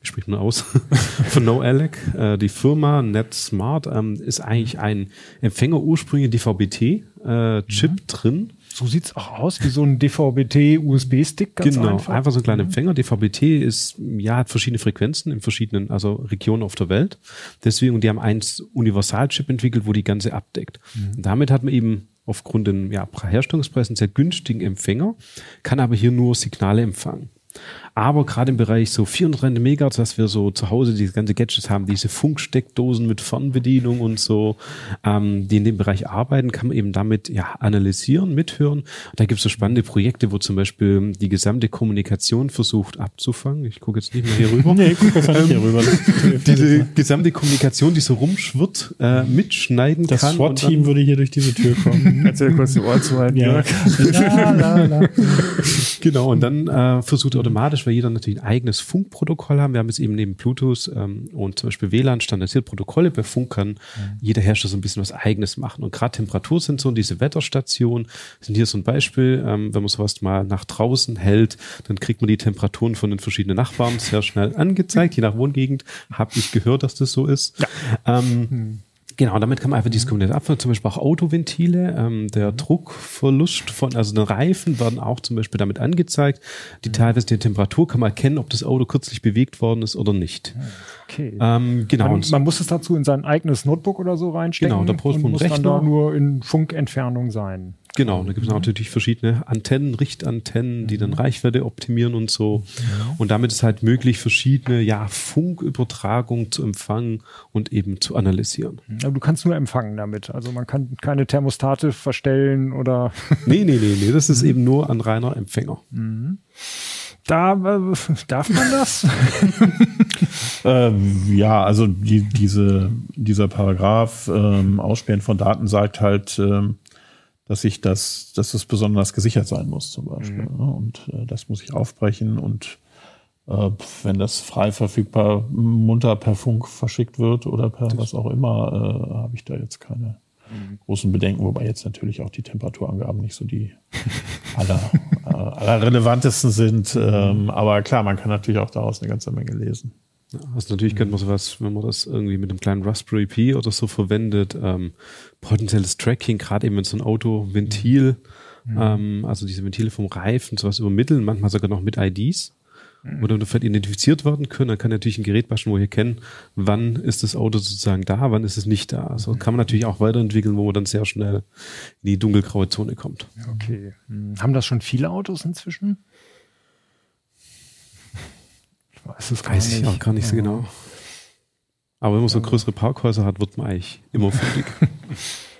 wie spricht man aus? Von NoAlec. Äh, die Firma NetSmart ähm, ist eigentlich ein Empfänger ursprünglich DVB-T-Chip äh, drin. So sieht's auch aus, wie so ein DVB-T-USB-Stick. Genau, einfach. einfach so ein kleiner mhm. Empfänger. DVB-T ist, ja, hat verschiedene Frequenzen in verschiedenen, also Regionen auf der Welt. Deswegen, und die haben eins Universal-Chip entwickelt, wo die ganze abdeckt. Mhm. damit hat man eben aufgrund den ja, Herstellungspreisen sehr günstigen Empfänger, kann aber hier nur Signale empfangen. Aber gerade im Bereich so 400 Megahertz, was wir so zu Hause, diese ganze Gadgets haben, diese Funksteckdosen mit Fernbedienung und so, ähm, die in dem Bereich arbeiten, kann man eben damit ja analysieren, mithören. Da gibt es so spannende Projekte, wo zum Beispiel die gesamte Kommunikation versucht abzufangen. Ich gucke jetzt nicht mehr hier rüber. nee, guck jetzt nicht hier rüber. diese gesamte Kommunikation, die so rumschwirrt, äh, mitschneiden das kann. Das SWAT-Team würde hier durch diese Tür kommen. Erzähl kurz die Ohr zu halten, ja. ja, la, la. Genau, und dann äh, versucht automatisch weil jeder natürlich ein eigenes Funkprotokoll haben. Wir haben jetzt eben neben Bluetooth ähm, und zum Beispiel WLAN standardisiert Protokolle. Bei Funk kann mhm. jeder Hersteller so ein bisschen was eigenes machen. Und gerade Temperatursensoren, diese Wetterstation, sind hier so ein Beispiel. Ähm, wenn man sowas mal nach draußen hält, dann kriegt man die Temperaturen von den verschiedenen Nachbarn sehr schnell angezeigt. Je nach Wohngegend habe ich gehört, dass das so ist. Ja. Ähm, mhm. Genau, damit kann man einfach Komponente abfangen. Zum Beispiel auch Autoventile. Ähm, der mhm. Druckverlust von, also den Reifen werden auch zum Beispiel damit angezeigt. Die mhm. teilweise die Temperatur kann man erkennen, ob das Auto kürzlich bewegt worden ist oder nicht. Okay. Ähm, genau. Man, man, muss es dazu in sein eigenes Notebook oder so reinstecken. Genau, da braucht man muss Rechner. dann da nur in Funkentfernung sein. Genau, da gibt es mhm. natürlich verschiedene Antennen, Richtantennen, die dann mhm. Reichweite optimieren und so. Ja. Und damit ist halt möglich, verschiedene ja, Funkübertragungen zu empfangen und eben zu analysieren. Aber du kannst nur empfangen damit. Also man kann keine Thermostate verstellen oder. nee, nee, nee, nee. Das ist mhm. eben nur ein reiner Empfänger. Mhm. Da äh, darf man das? ähm, ja, also die, diese, dieser Paragraph ähm, Ausspähen von Daten sagt halt, ähm, dass ich das, dass das besonders gesichert sein muss zum Beispiel. Mhm. Und äh, das muss ich aufbrechen und äh, wenn das frei verfügbar munter per Funk verschickt wird oder per das was auch immer, äh, habe ich da jetzt keine mhm. großen Bedenken, wobei jetzt natürlich auch die Temperaturangaben nicht so die aller, äh, aller relevantesten sind. Ähm, aber klar, man kann natürlich auch daraus eine ganze Menge lesen. Also natürlich könnte man sowas, wenn man das irgendwie mit einem kleinen Raspberry Pi oder so verwendet, ähm, potenzielles Tracking, gerade eben mit so ein Auto, Ventil, mhm. ähm, also diese Ventile vom Reifen, sowas übermitteln, manchmal sogar noch mit IDs, mhm. wo dann vielleicht identifiziert werden können. Dann kann natürlich ein Gerät basteln, wo ihr kennt, wann ist das Auto sozusagen da, wann ist es nicht da. Also mhm. kann man natürlich auch weiterentwickeln, wo man dann sehr schnell in die dunkelgraue Zone kommt. Okay. Mhm. Haben das schon viele Autos inzwischen? Weiß es gar Weiß nicht. ich auch gar nicht so genau. Aber wenn man so größere Parkhäuser hat, wird man eigentlich immer fündig.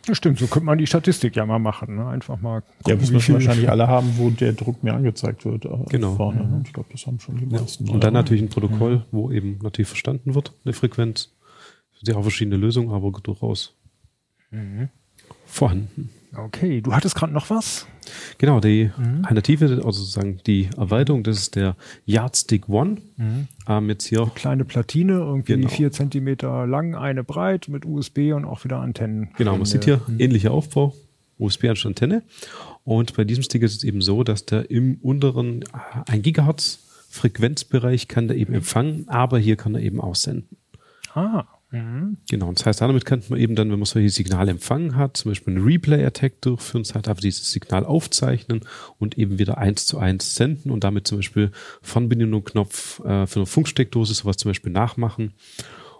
Ja, stimmt, so könnte man die Statistik ja mal machen. Ne? Einfach mal gucken, ja, wie wahrscheinlich alle haben, wo der Druck mir angezeigt wird. Äh, genau. Vorne. Mhm. Ich glaube, das haben schon die meisten. Ja. Und dann natürlich ein Protokoll, mhm. wo eben natürlich verstanden wird, eine Frequenz. Es sind ja auch verschiedene Lösungen, aber durchaus mhm. vorhanden. Okay, du hattest gerade noch was? Genau, die mhm. Alternative, also sozusagen die Erweiterung, das ist der Yardstick One. Mhm. Ähm, jetzt hier. Eine kleine Platine, irgendwie genau. vier Zentimeter lang, eine breit mit USB und auch wieder Antennen. Genau, man sieht hier mhm. ähnlicher Aufbau, USB anstatt Antenne. Und bei diesem Stick ist es eben so, dass der im unteren 1 Gigahertz Frequenzbereich kann der eben empfangen, aber hier kann er eben auch senden. Ah, Mhm. Genau, und das heißt, damit könnte man eben dann, wenn man solche Signale empfangen hat, zum Beispiel einen Replay-Attack durchführen, das heißt einfach dieses Signal aufzeichnen und eben wieder eins zu eins senden und damit zum Beispiel Fernbedienung-Knopf äh, für eine Funksteckdose sowas zum Beispiel nachmachen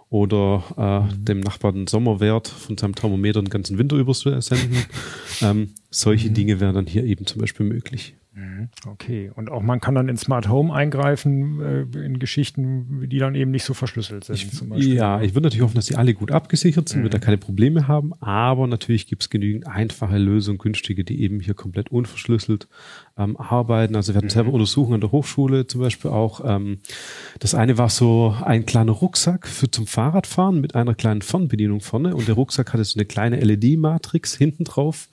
oder äh, mhm. dem Nachbarn den Sommerwert von seinem Thermometer den ganzen Winter über senden. ähm, solche mhm. Dinge wären dann hier eben zum Beispiel möglich. Mhm. Okay, und auch man kann dann in Smart Home eingreifen äh, in Geschichten, die dann eben nicht so verschlüsselt sind. Ich, zum Beispiel. Ja, ich würde natürlich hoffen, dass sie alle gut abgesichert sind, mhm. wird da keine Probleme haben, aber natürlich gibt es genügend einfache Lösungen, günstige, die eben hier komplett unverschlüsselt ähm, arbeiten. Also wir hatten mhm. selber Untersuchungen an der Hochschule zum Beispiel auch. Ähm, das eine war so ein kleiner Rucksack für zum Fahrradfahren mit einer kleinen Fernbedienung vorne und der Rucksack hatte so eine kleine LED-Matrix hinten drauf.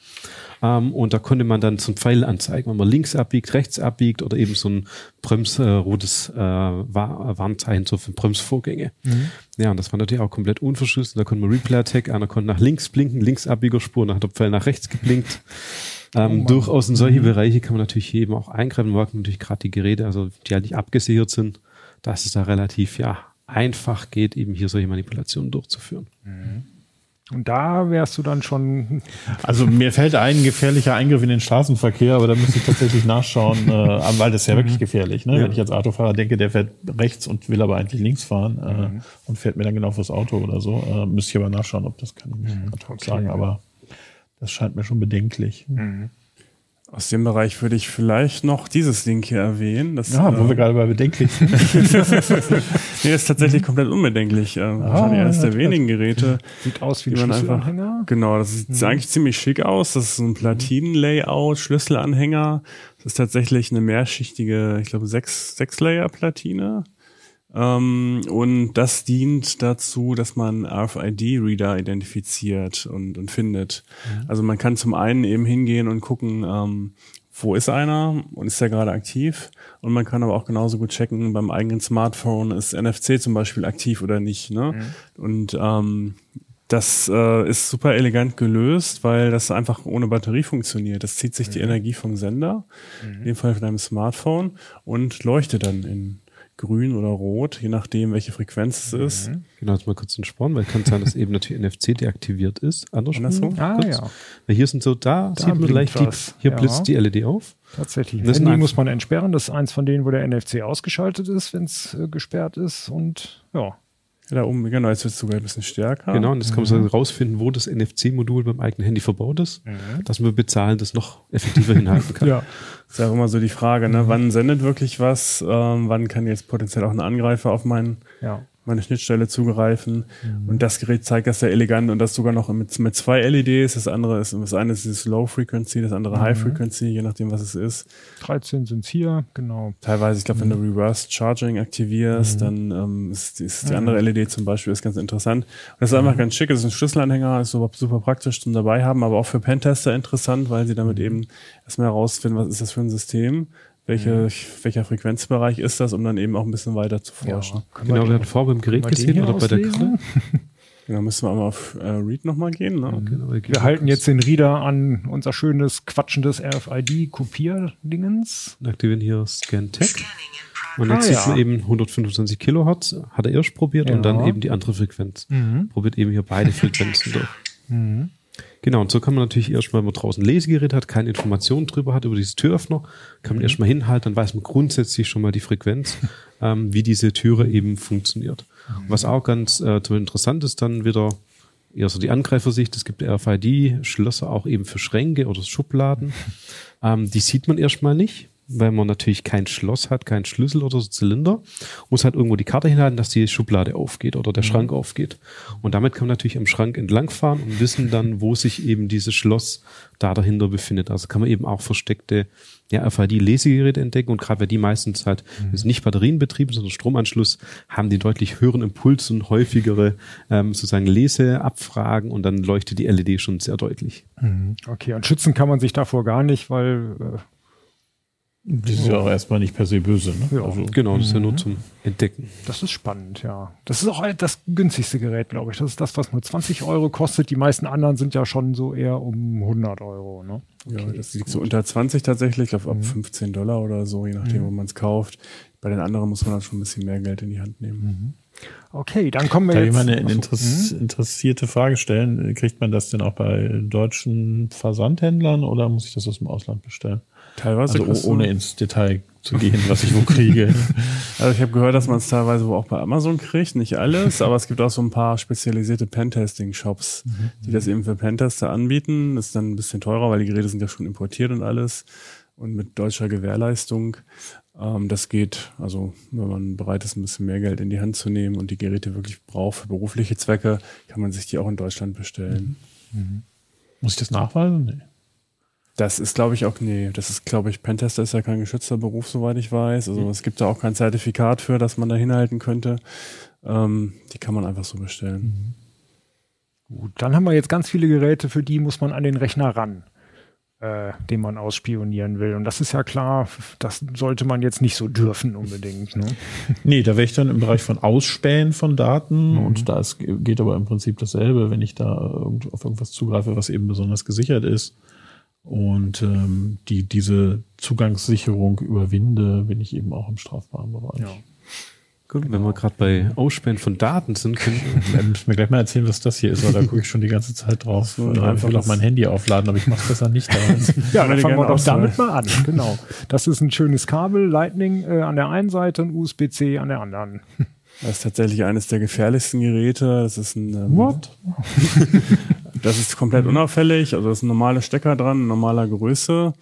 Ähm, und da konnte man dann so ein Pfeil anzeigen, wenn man links abbiegt, rechts abbiegt oder eben so ein Brems, äh, rotes äh, Warnzeichen so für Bremsvorgänge. Mhm. Ja, und das war natürlich auch komplett unverschlüsselt. Da konnte man Replay-Tag, einer konnte nach links blinken, links Abbiegerspur, dann hat der Pfeil nach rechts geblinkt. Ähm, oh durchaus in solche mhm. Bereiche kann man natürlich eben auch eingreifen. Man natürlich gerade die Geräte, also die halt nicht abgesichert sind, dass es da relativ ja einfach geht, eben hier solche Manipulationen durchzuführen. Mhm. Und da wärst du dann schon. Also mir fällt ein gefährlicher Eingriff in den Straßenverkehr, aber da müsste ich tatsächlich nachschauen, äh, weil das ist ja wirklich mhm. gefährlich. Ne? Ja. Wenn ich als Autofahrer denke, der fährt rechts und will aber eigentlich links fahren äh, mhm. und fährt mir dann genau fürs Auto oder so, äh, müsste ich aber nachschauen, ob das kann ich nicht mhm. okay. sagen, aber das scheint mir schon bedenklich. Mhm. Aus dem Bereich würde ich vielleicht noch dieses Ding hier erwähnen. Das, ja, wo äh, wir gerade bei bedenklich sind. nee, das ist tatsächlich komplett unbedenklich. Äh, ah, wahrscheinlich eines der wenigen Geräte. Sieht aus wie ein Schlüsselanhänger. Genau, das sieht mhm. eigentlich ziemlich schick aus. Das ist ein Platinen-Layout, Schlüsselanhänger. Das ist tatsächlich eine mehrschichtige, ich glaube, sechs, sechs Layer-Platine. Ähm, und das dient dazu, dass man RFID-Reader identifiziert und, und findet. Mhm. Also man kann zum einen eben hingehen und gucken, ähm, wo ist einer und ist der gerade aktiv? Und man kann aber auch genauso gut checken, beim eigenen Smartphone ist NFC zum Beispiel aktiv oder nicht. Ne? Mhm. Und ähm, das äh, ist super elegant gelöst, weil das einfach ohne Batterie funktioniert. Das zieht sich mhm. die Energie vom Sender, mhm. in dem Fall von deinem Smartphone, und leuchtet dann in grün oder rot, je nachdem, welche Frequenz es ist. Mhm. Genau, jetzt mal kurz den Sporn, weil kann sein, dass eben natürlich NFC deaktiviert ist. Andersrum. Andersrum? Ah, kurz. ja. Weil hier sind so, da, da sieht man leicht, die, hier ja. blitzt die LED auf. Tatsächlich. Das Handy muss man entsperren. Das ist eins von denen, wo der NFC ausgeschaltet ist, wenn es äh, gesperrt ist. Und ja. Da oben, genau, jetzt wird es sogar ein bisschen stärker. Genau, und jetzt kann man mhm. rausfinden, wo das NFC-Modul beim eigenen Handy verbaut ist, mhm. dass man bezahlen das noch effektiver hinhalten kann. ja, ist ja auch immer so die Frage, ne? Mhm. wann sendet wirklich was, ähm, wann kann jetzt potenziell auch ein Angreifer auf meinen ja meine Schnittstelle zugreifen. Mhm. Und das Gerät zeigt das sehr elegant und das sogar noch mit, mit zwei LEDs. Das andere ist, das eine ist das Low Frequency, das andere mhm. High Frequency, je nachdem, was es ist. 13 sind es hier, genau. Teilweise, ich glaube, mhm. wenn du mhm. Reverse Charging aktivierst, mhm. dann ähm, ist, ist die andere LED zum Beispiel ist ganz interessant. Und das ist einfach mhm. ganz schick. Es ist ein Schlüsselanhänger, ist super, super praktisch zum dabei haben, aber auch für Pentester interessant, weil sie damit eben erstmal herausfinden, was ist das für ein System welche, welcher Frequenzbereich ist das, um dann eben auch ein bisschen weiter zu forschen. Ja, genau, wir hatten vorher beim Gerät gesehen oder bei der Grille. Genau, müssen wir einmal auf äh, Read nochmal gehen. Ne? Genau, wir halten jetzt den Reader an unser schönes, quatschendes RFID-Kopierdingens. Aktivieren hier Scan Tech. Und jetzt ah, sieht man eben 125 Kilohertz, hat er erst probiert ja. und dann eben die andere Frequenz. Mhm. Probiert eben hier beide Frequenzen durch. Mhm. Genau, und so kann man natürlich erstmal, wenn man draußen ein Lesegerät hat, keine Informationen drüber hat über dieses Türöffner, kann man mhm. erstmal hinhalten, dann weiß man grundsätzlich schon mal die Frequenz, ähm, wie diese Türe eben funktioniert. Mhm. Was auch ganz äh, interessant ist, dann wieder eher so die Angreifersicht, es gibt RFID-Schlösser auch eben für Schränke oder Schubladen. Ähm, die sieht man erstmal nicht weil man natürlich kein Schloss hat, keinen Schlüssel oder so Zylinder, muss halt irgendwo die Karte hinhalten, dass die Schublade aufgeht oder der mhm. Schrank aufgeht. Und damit kann man natürlich am Schrank entlangfahren und wissen dann, wo sich eben dieses Schloss da dahinter befindet. Also kann man eben auch versteckte ja, RFID-Lesegeräte entdecken und gerade weil die meistens halt mhm. ist nicht Batterienbetrieb, sondern Stromanschluss, haben die deutlich höheren Impuls und häufigere ähm, sozusagen Leseabfragen und dann leuchtet die LED schon sehr deutlich. Mhm. Okay, und schützen kann man sich davor gar nicht, weil äh das ist ja auch erstmal nicht per se böse. Ne? Ja, also, genau, das ist ja nur mhm. zum Entdecken. Das ist spannend, ja. Das ist auch das günstigste Gerät, glaube ich. Das ist das, was nur 20 Euro kostet. Die meisten anderen sind ja schon so eher um 100 Euro. Ne? Okay, ja, das liegt gut. so unter 20 tatsächlich, ich glaube ab mhm. 15 Dollar oder so, je nachdem, mhm. wo man es kauft. Bei den anderen muss man dann schon ein bisschen mehr Geld in die Hand nehmen. Mhm. Okay, dann kommen wir Darf jetzt. Darf ich mal eine Interess mhm. interessierte Frage stellen? Kriegt man das denn auch bei deutschen Versandhändlern oder muss ich das aus dem Ausland bestellen? Teilweise. Also ohne ins Detail zu gehen, was ich wo kriege. Also ich habe gehört, dass man es teilweise wo auch bei Amazon kriegt, nicht alles, aber es gibt auch so ein paar spezialisierte Pentesting-Shops, mhm. die das eben für Pentester anbieten. Das ist dann ein bisschen teurer, weil die Geräte sind ja schon importiert und alles und mit deutscher Gewährleistung. Ähm, das geht, also wenn man bereit ist, ein bisschen mehr Geld in die Hand zu nehmen und die Geräte wirklich braucht für berufliche Zwecke, kann man sich die auch in Deutschland bestellen. Mhm. Mhm. Muss ich das nachweisen? Nee. Das ist, glaube ich, auch, nee, das ist, glaube ich, Pentester ist ja kein geschützter Beruf, soweit ich weiß. Also mhm. es gibt da auch kein Zertifikat für, dass man da hinhalten könnte. Ähm, die kann man einfach so bestellen. Mhm. Gut, dann haben wir jetzt ganz viele Geräte, für die muss man an den Rechner ran, äh, den man ausspionieren will. Und das ist ja klar, das sollte man jetzt nicht so dürfen unbedingt. Ne? nee, da wäre ich dann im Bereich von Ausspähen von Daten mhm. und da ist, geht aber im Prinzip dasselbe, wenn ich da auf irgendwas zugreife, was eben besonders gesichert ist und ähm, die diese Zugangssicherung überwinde, bin ich eben auch im strafbaren Bereich. Ja. Gut, genau. wenn wir gerade bei Ausspähen von Daten sind, können wir müssen mir gleich mal erzählen, was das hier ist, weil da gucke ich schon die ganze Zeit drauf. So, äh, ich will auch mein Handy aufladen, aber ich mache es besser nicht. ja, dann fangen wir doch damit mal an. Genau. Das ist ein schönes Kabel, Lightning äh, an der einen Seite und USB-C an der anderen. Das ist tatsächlich eines der gefährlichsten Geräte. Das ist ein ähm, What? Das ist komplett unauffällig, also das ist ein normaler Stecker dran, normaler Größe.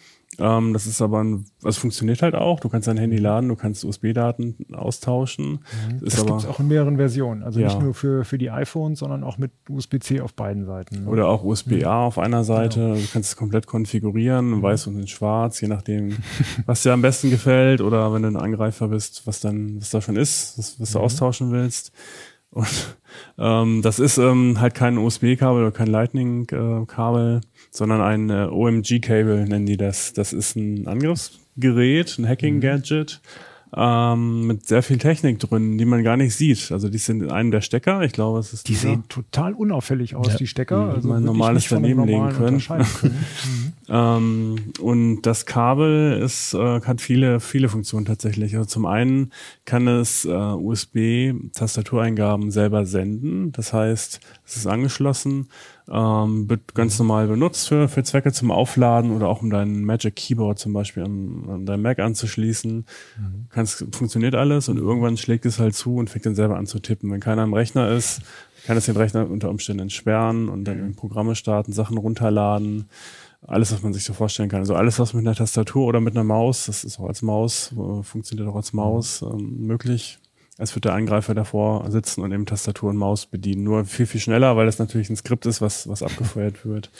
Ähm, das ist aber ein, also funktioniert halt auch. Du kannst dein Handy laden, du kannst USB-Daten austauschen. Mhm. Das gibt es auch in mehreren Versionen. Also ja. nicht nur für, für die iPhones, sondern auch mit USB-C auf beiden Seiten. Ne? Oder auch USB-A mhm. auf einer Seite. Genau. Du kannst es komplett konfigurieren, mhm. weiß und in schwarz, je nachdem, was dir am besten gefällt. Oder wenn du ein Angreifer bist, was dann, was da schon ist, was, was du mhm. austauschen willst. Und ähm, das ist ähm, halt kein USB-Kabel oder kein Lightning-Kabel, sondern ein äh, OMG-Cable nennen die das. Das ist ein Angriffsgerät, ein Hacking-Gadget. Mhm ähm, mit sehr viel Technik drin, die man gar nicht sieht. Also die sind in einem der Stecker. Ich glaube, es ist die sehen total unauffällig aus, ja. die Stecker. Mhm. Also man normales daneben legen können. können. mhm. ähm, und das Kabel ist, äh, hat viele, viele Funktionen tatsächlich. Also zum einen kann es äh, USB-Tastatureingaben selber senden. Das heißt, es ist angeschlossen ähm, wird ganz normal benutzt für, für Zwecke zum Aufladen oder auch um dein Magic Keyboard zum Beispiel an, an dein Mac anzuschließen. Mhm. Kannst, funktioniert alles und irgendwann schlägt es halt zu und fängt dann selber an zu tippen. Wenn keiner am Rechner ist, kann es den Rechner unter Umständen entsperren und dann in Programme starten, Sachen runterladen. Alles, was man sich so vorstellen kann. Also alles, was mit einer Tastatur oder mit einer Maus, das ist auch als Maus, äh, funktioniert auch als Maus ähm, möglich als wird der Angreifer davor sitzen und eben Tastatur und Maus bedienen. Nur viel, viel schneller, weil das natürlich ein Skript ist, was, was abgefeuert wird.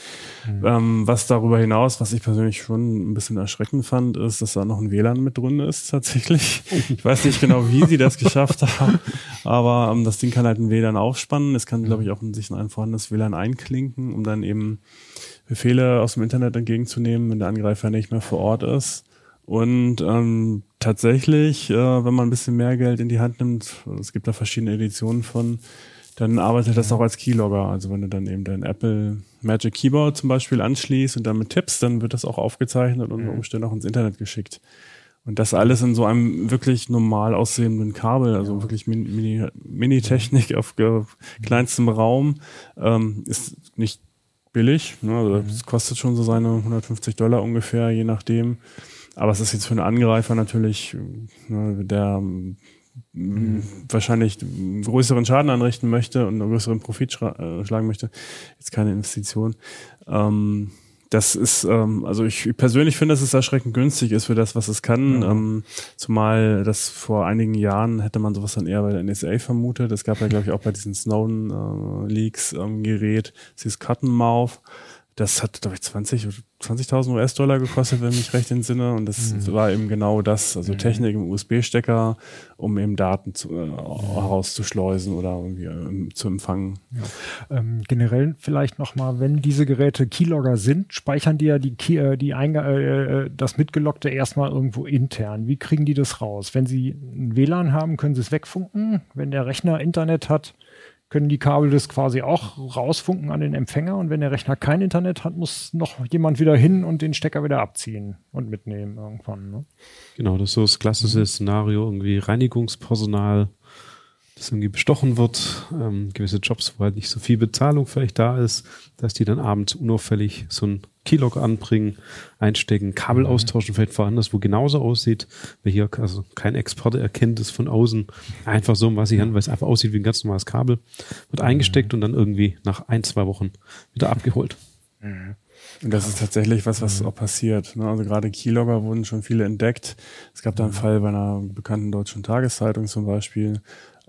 Mhm. Ähm, was darüber hinaus, was ich persönlich schon ein bisschen erschreckend fand, ist, dass da noch ein WLAN mit drin ist, tatsächlich. Ich weiß nicht genau, wie sie das geschafft haben, aber ähm, das Ding kann halt ein WLAN aufspannen. Es kann, glaube ich, auch in sich ein vorhandenes WLAN einklinken, um dann eben Befehle aus dem Internet entgegenzunehmen, wenn der Angreifer nicht mehr vor Ort ist. Und ähm, tatsächlich, äh, wenn man ein bisschen mehr Geld in die Hand nimmt, es gibt da verschiedene Editionen von, dann arbeitet das auch als Keylogger. Also wenn du dann eben dein Apple Magic Keyboard zum Beispiel anschließt und damit tippst, dann wird das auch aufgezeichnet und unter Umständen auch ins Internet geschickt. Und das alles in so einem wirklich normal aussehenden Kabel, also ja. wirklich Mini-Technik Mini auf kleinstem Raum, ähm, ist nicht billig. Ne? Also mhm. Das kostet schon so seine 150 Dollar ungefähr, je nachdem. Aber es ist jetzt für einen Angreifer natürlich, ne, der mhm. wahrscheinlich größeren Schaden anrichten möchte und einen größeren Profit äh, schlagen möchte, jetzt keine Investition. Ähm, das ist, ähm, also ich persönlich finde, dass es erschreckend günstig ist für das, was es kann. Ja. Ähm, zumal das vor einigen Jahren hätte man sowas dann eher bei der NSA vermutet. Es gab ja, glaube ich, auch bei diesen Snowden-Leaks äh, ähm, Gerät, dieses Cottonmouth. Das hat, glaube ich, 20 20.000 US-Dollar gekostet, wenn ich mich recht entsinne. Und das mhm. war eben genau das, also mhm. Technik im USB-Stecker, um eben Daten zu, äh, herauszuschleusen oder irgendwie äh, zu empfangen. Ja. Ähm, generell vielleicht nochmal, wenn diese Geräte Keylogger sind, speichern die ja die, Key, äh, die äh, äh, das Mitgeloggte erstmal irgendwo intern. Wie kriegen die das raus? Wenn sie ein WLAN haben, können sie es wegfunken. Wenn der Rechner Internet hat, können die Kabel das quasi auch rausfunken an den Empfänger und wenn der Rechner kein Internet hat, muss noch jemand wieder hin und den Stecker wieder abziehen und mitnehmen irgendwann. Ne? Genau, das ist so das klassische mhm. Szenario, irgendwie Reinigungspersonal, das irgendwie bestochen wird, ähm, gewisse Jobs, wo halt nicht so viel Bezahlung vielleicht da ist, dass die dann abends unauffällig so ein Keylog anbringen, einstecken, Kabel mhm. austauschen, vielleicht woanders, wo genauso aussieht, weil hier also kein Experte erkennt es von außen einfach so, was ich an, weil es einfach aussieht wie ein ganz normales Kabel, wird eingesteckt mhm. und dann irgendwie nach ein, zwei Wochen wieder abgeholt. Mhm. Und das ist tatsächlich was, was mhm. auch passiert. Ne? Also gerade Keylogger wurden schon viele entdeckt. Es gab da einen mhm. Fall bei einer bekannten deutschen Tageszeitung zum Beispiel.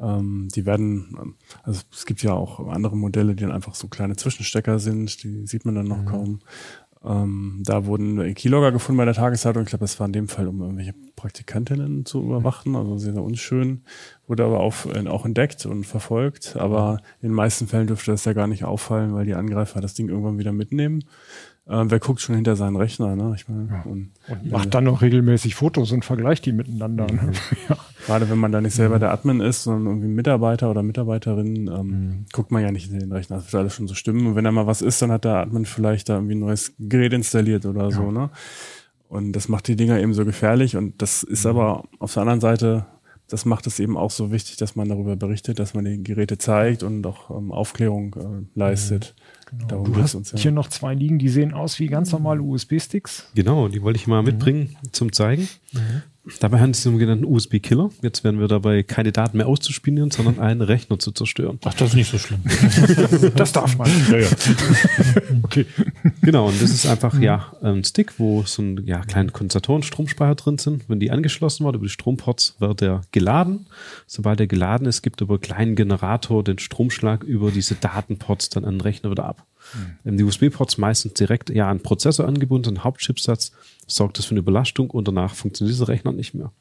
Ähm, die werden, also es gibt ja auch andere Modelle, die dann einfach so kleine Zwischenstecker sind, die sieht man dann noch mhm. kaum. Ähm, da wurden Keylogger gefunden bei der Tageszeitung. Ich glaube, das war in dem Fall, um irgendwelche Praktikantinnen zu überwachen. Also sehr, sehr unschön. Wurde aber auch, äh, auch entdeckt und verfolgt. Aber in den meisten Fällen dürfte das ja gar nicht auffallen, weil die Angreifer das Ding irgendwann wieder mitnehmen. Ähm, wer guckt schon hinter seinen Rechner, ne? Ich meine, ja. und, und, macht dann noch regelmäßig Fotos und vergleicht die miteinander. Ne? Mhm. ja. Gerade wenn man da nicht selber mhm. der Admin ist, sondern irgendwie Mitarbeiter oder Mitarbeiterin, ähm, mhm. guckt man ja nicht in den Rechner. Das wird alles schon so stimmen. Und wenn da mal was ist, dann hat der Admin vielleicht da irgendwie ein neues Gerät installiert oder ja. so, ne? Und das macht die Dinger eben so gefährlich. Und das ist mhm. aber auf der anderen Seite, das macht es eben auch so wichtig, dass man darüber berichtet, dass man die Geräte zeigt und auch ähm, Aufklärung äh, leistet. Mhm. Genau. du hast uns, ja. hier noch zwei liegen, die sehen aus wie ganz normale USB-Sticks. Genau, die wollte ich mal mhm. mitbringen zum Zeigen. Mhm. Dabei handelt es sich um genannten USB-Killer. Jetzt werden wir dabei keine Daten mehr auszuspionieren, sondern einen Rechner zu zerstören. Ach, das ist nicht so schlimm. das darf man. Ja, ja. okay. Genau, und das ist einfach ja ein Stick, wo so ein ja, kleine Kondensatoren, Stromspeicher drin sind. Wenn die angeschlossen wird über die Stromports, wird der geladen. Sobald der geladen ist, gibt über einen kleinen Generator den Stromschlag über diese Datenports dann an den Rechner wieder ab. Mhm. Die USB-Ports meistens direkt ja an Prozessor angebunden, an Hauptchipsatz, sorgt das für eine Überlastung und danach funktioniert dieser Rechner nicht mehr.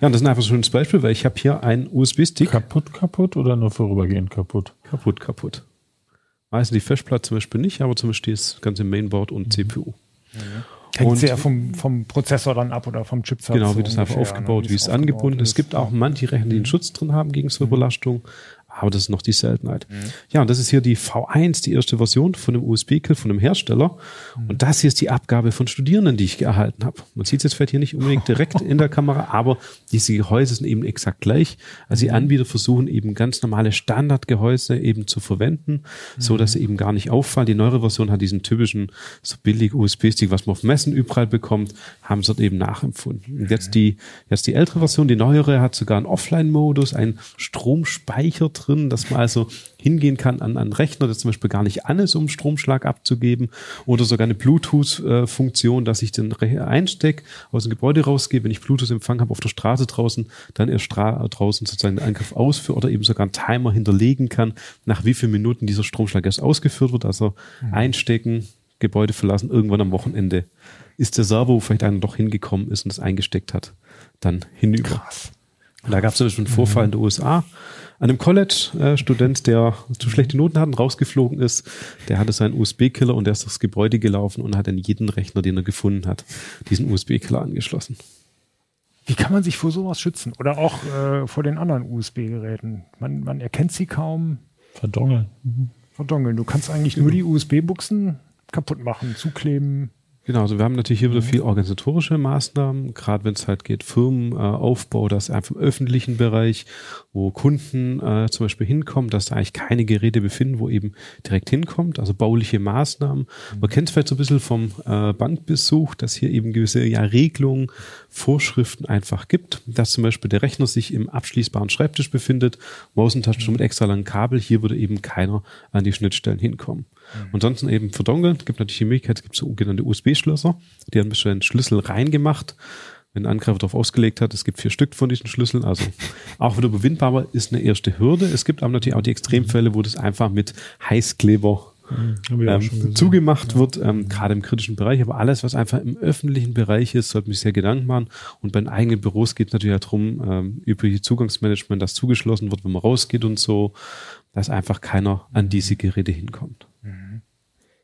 Ja, und das ist einfach so ein schönes Beispiel, weil ich habe hier einen USB-Stick. Kaputt, kaputt oder nur vorübergehend kaputt? Kaputt, kaputt. Meistens die Festplatte zum Beispiel nicht, aber zum Beispiel das ganze Mainboard und mhm. CPU. Mhm. Hängt sehr vom, vom Prozessor dann ab oder vom Chipsatz. Genau, wie das einfach aufgebaut, ne, wie es angebunden ist. Es gibt auch manche Rechner, die einen Schutz drin haben gegen so Überlastung. Aber das ist noch die Seltenheit. Mhm. Ja, und das ist hier die V1, die erste Version von dem USB-Kill von dem Hersteller. Mhm. Und das hier ist die Abgabe von Studierenden, die ich erhalten habe. Man sieht es jetzt vielleicht hier nicht unbedingt direkt in der Kamera, aber diese Gehäuse sind eben exakt gleich. Also die mhm. Anbieter versuchen eben ganz normale Standardgehäuse eben zu verwenden, so dass sie eben gar nicht auffallen. Die neuere Version hat diesen typischen so billig USB-Stick, was man auf Messen überall bekommt, haben sie dort eben nachempfunden. Und jetzt die, jetzt die ältere Version, die neuere, hat sogar einen Offline-Modus, einen Stromspeicher drin, dass man also hingehen kann an einen Rechner, der zum Beispiel gar nicht an ist, um Stromschlag abzugeben, oder sogar eine Bluetooth-Funktion, dass ich den einstecke, aus dem Gebäude rausgehe, wenn ich Bluetooth-Empfang habe auf der Straße draußen, dann erst draußen sozusagen den Angriff ausführe oder eben sogar einen Timer hinterlegen kann, nach wie vielen Minuten dieser Stromschlag erst ausgeführt wird, also mhm. einstecken, Gebäude verlassen, irgendwann am Wochenende ist der Server, wo vielleicht einer doch hingekommen ist und das eingesteckt hat, dann hinüber. Krass. Da gab es Beispiel einen Vorfall in den USA. An einem College-Student, der zu schlechte Noten hat und rausgeflogen ist, der hatte seinen USB-Killer und der ist durchs Gebäude gelaufen und hat an jeden Rechner, den er gefunden hat, diesen USB-Killer angeschlossen. Wie kann man sich vor sowas schützen? Oder auch äh, vor den anderen USB-Geräten? Man, man erkennt sie kaum. Verdongeln. Mhm. Verdongeln. Du kannst eigentlich nur die USB-Buchsen kaputt machen, zukleben. Genau, also wir haben natürlich hier wieder viel organisatorische Maßnahmen, gerade wenn es halt geht, Firmenaufbau, äh, das einfach im öffentlichen Bereich, wo Kunden äh, zum Beispiel hinkommen, dass da eigentlich keine Geräte befinden, wo eben direkt hinkommt, also bauliche Maßnahmen. Man kennt es vielleicht so ein bisschen vom äh, Bankbesuch, dass hier eben gewisse ja, Regelungen, Vorschriften einfach gibt, dass zum Beispiel der Rechner sich im abschließbaren Schreibtisch befindet, Mausentastatur mit extra langen Kabel, hier würde eben keiner an die Schnittstellen hinkommen. Mhm. Ansonsten eben für Dongle gibt natürlich die Möglichkeit, es gibt sogenannte USB-Schlösser, die haben einen Schlüssel reingemacht, wenn ein Angreifer darauf ausgelegt hat. Es gibt vier Stück von diesen Schlüsseln, also auch wieder überwindbar, ist eine erste Hürde. Es gibt aber natürlich auch die Extremfälle, wo das einfach mit Heißkleber mhm, ähm, zugemacht ja. wird, ähm, gerade im kritischen Bereich. Aber alles, was einfach im öffentlichen Bereich ist, sollte mich sehr Gedanken machen. Und bei den eigenen Büros geht es natürlich auch darum, ähm, übliche Zugangsmanagement, das zugeschlossen wird, wenn man rausgeht und so, dass einfach keiner an diese Geräte hinkommt.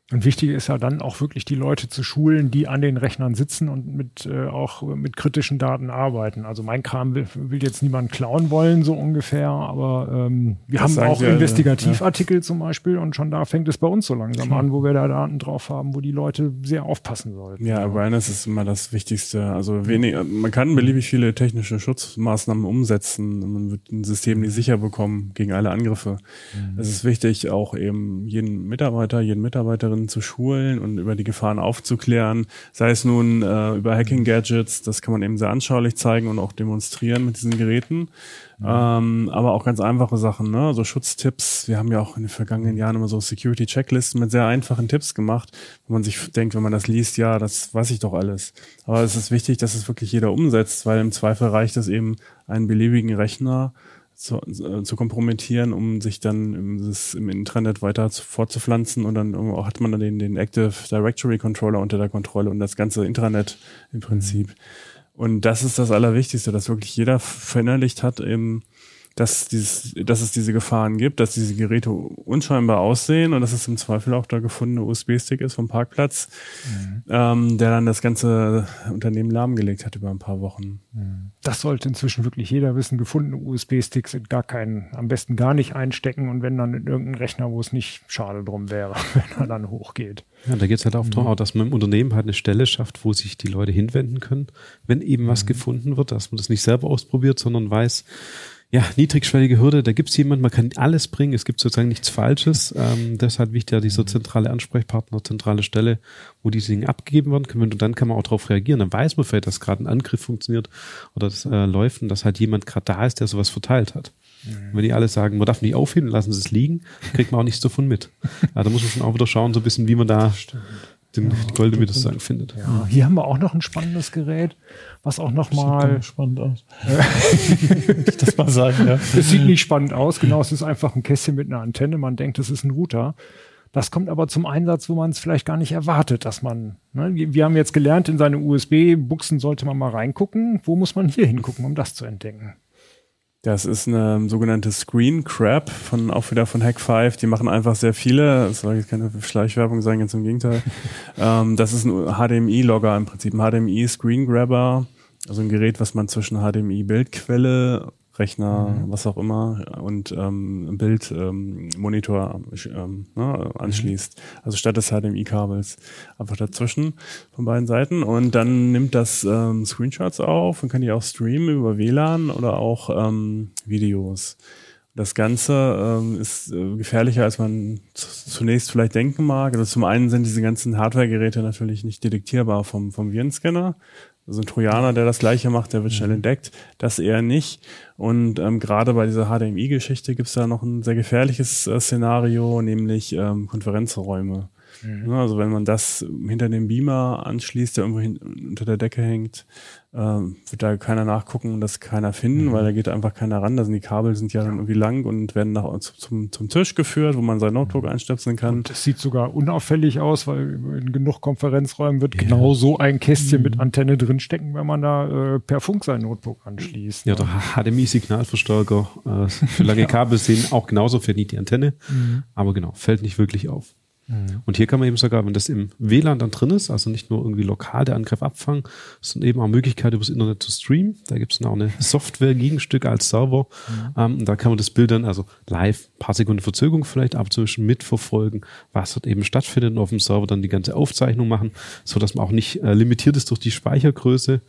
Und wichtig ist ja dann auch wirklich die Leute zu schulen, die an den Rechnern sitzen und mit äh, auch mit kritischen Daten arbeiten. Also mein Kram will, will jetzt niemand klauen wollen, so ungefähr, aber ähm, wir das haben auch Investigativartikel ja. zum Beispiel und schon da fängt es bei uns so langsam an, wo wir da Daten drauf haben, wo die Leute sehr aufpassen sollten. Ja, Awareness ist immer das Wichtigste. Also wenig, man kann beliebig viele technische Schutzmaßnahmen umsetzen. Man wird ein System nicht sicher bekommen gegen alle Angriffe. Mhm. Es ist wichtig, auch eben jeden Mitarbeiter, jeden Mitarbeiterin Mitarbeitenden zu schulen und über die Gefahren aufzuklären, sei es nun äh, über Hacking-Gadgets, das kann man eben sehr anschaulich zeigen und auch demonstrieren mit diesen Geräten, mhm. ähm, aber auch ganz einfache Sachen, ne? so Schutztipps. Wir haben ja auch in den vergangenen Jahren immer so Security-Checklisten mit sehr einfachen Tipps gemacht, wo man sich denkt, wenn man das liest, ja, das weiß ich doch alles. Aber es ist wichtig, dass es wirklich jeder umsetzt, weil im Zweifel reicht es eben, einen beliebigen Rechner zu, äh, zu kompromittieren, um sich dann im, das, im Intranet weiter zu, fortzupflanzen und dann hat man dann den, den Active Directory Controller unter der Kontrolle und das ganze Intranet im Prinzip. Mhm. Und das ist das Allerwichtigste, dass wirklich jeder verinnerlicht hat, eben, dass, dieses, dass es diese Gefahren gibt, dass diese Geräte unscheinbar aussehen und dass es im Zweifel auch der gefundene USB-Stick ist vom Parkplatz, mhm. ähm, der dann das ganze Unternehmen lahmgelegt hat über ein paar Wochen. Mhm. Das sollte inzwischen wirklich jeder wissen. Gefundene USB-Sticks sind gar keinen, am besten gar nicht einstecken und wenn dann in irgendeinen Rechner, wo es nicht schade drum wäre, wenn er dann hochgeht. Ja, da geht es halt auch mhm. darum, dass man im Unternehmen halt eine Stelle schafft, wo sich die Leute hinwenden können, wenn eben was mhm. gefunden wird, dass man das nicht selber ausprobiert, sondern weiß, ja, niedrigschwellige Hürde, da gibt's jemand, man kann alles bringen, es gibt sozusagen nichts Falsches. Ähm, deshalb wichtig ja dieser zentrale Ansprechpartner, zentrale Stelle, wo diese Dinge abgegeben werden können. Und dann kann man auch darauf reagieren. Dann weiß man vielleicht, dass gerade ein Angriff funktioniert oder das äh, läuft und dass halt jemand gerade da ist, der sowas verteilt hat. Mhm. Wenn die alle sagen, man darf nicht aufheben, lassen sie es liegen, kriegt man auch nichts davon mit. Ja, da muss man schon auch wieder schauen, so ein bisschen, wie man da den ja, Goldemir sozusagen findet. Ja, hier haben wir auch noch ein spannendes Gerät, was auch noch mal spannend aus. ich das mal sagen, ja. Es sieht nicht spannend aus, genau, es ist einfach ein Kästchen mit einer Antenne, man denkt, es ist ein Router. Das kommt aber zum Einsatz, wo man es vielleicht gar nicht erwartet, dass man, ne, wir haben jetzt gelernt, in seine USB-Buchsen sollte man mal reingucken. Wo muss man hier hingucken, um das zu entdecken? Das ist eine sogenannte Screen Crab von auch wieder von Hack 5. Die machen einfach sehr viele. Das soll jetzt keine Schleichwerbung sein, ganz im Gegenteil. ähm, das ist ein HDMI-Logger im Prinzip, ein HDMI Screen Grabber, also ein Gerät, was man zwischen HDMI Bildquelle Rechner, mhm. was auch immer, und ähm, Bildmonitor ähm, ähm, ne, anschließt. Mhm. Also statt des HDMI-Kabels einfach dazwischen von beiden Seiten. Und dann nimmt das ähm, Screenshots auf und kann die auch streamen über WLAN oder auch ähm, Videos. Das Ganze ähm, ist äh, gefährlicher, als man zunächst vielleicht denken mag. Also zum einen sind diese ganzen Hardware-Geräte natürlich nicht detektierbar vom, vom Virenscanner. Also ein Trojaner, der das gleiche macht, der wird schnell mhm. entdeckt. Das eher nicht. Und ähm, gerade bei dieser HDMI-Geschichte gibt es da noch ein sehr gefährliches äh, Szenario, nämlich ähm, Konferenzräume. Mhm. Also wenn man das hinter dem Beamer anschließt, der irgendwo hin, unter der Decke hängt, äh, wird da keiner nachgucken und das keiner finden, mhm. weil da geht einfach keiner ran. Da sind die Kabel sind ja dann irgendwie lang und werden nach zum, zum Tisch geführt, wo man sein Notebook mhm. einstöpseln kann. Und das sieht sogar unauffällig aus, weil in genug Konferenzräumen wird ja. genau so ein Kästchen mhm. mit Antenne drinstecken, wenn man da äh, per Funk sein Notebook anschließt. Ja, ne? der HDMI-Signalverstärker äh, für lange Kabel sehen auch genauso verdient die Antenne, mhm. aber genau, fällt nicht wirklich auf. Mhm. Und hier kann man eben sogar, wenn das im WLAN dann drin ist, also nicht nur irgendwie lokal der Angriff abfangen, sondern eben auch Möglichkeit, übers Internet zu streamen. Da gibt es dann auch eine Software-Gegenstück als Server. Mhm. Ähm, da kann man das Bild dann also live, paar Sekunden Verzögerung vielleicht, aber zwischen mitverfolgen, was dort eben stattfindet und auf dem Server dann die ganze Aufzeichnung machen, so dass man auch nicht äh, limitiert ist durch die Speichergröße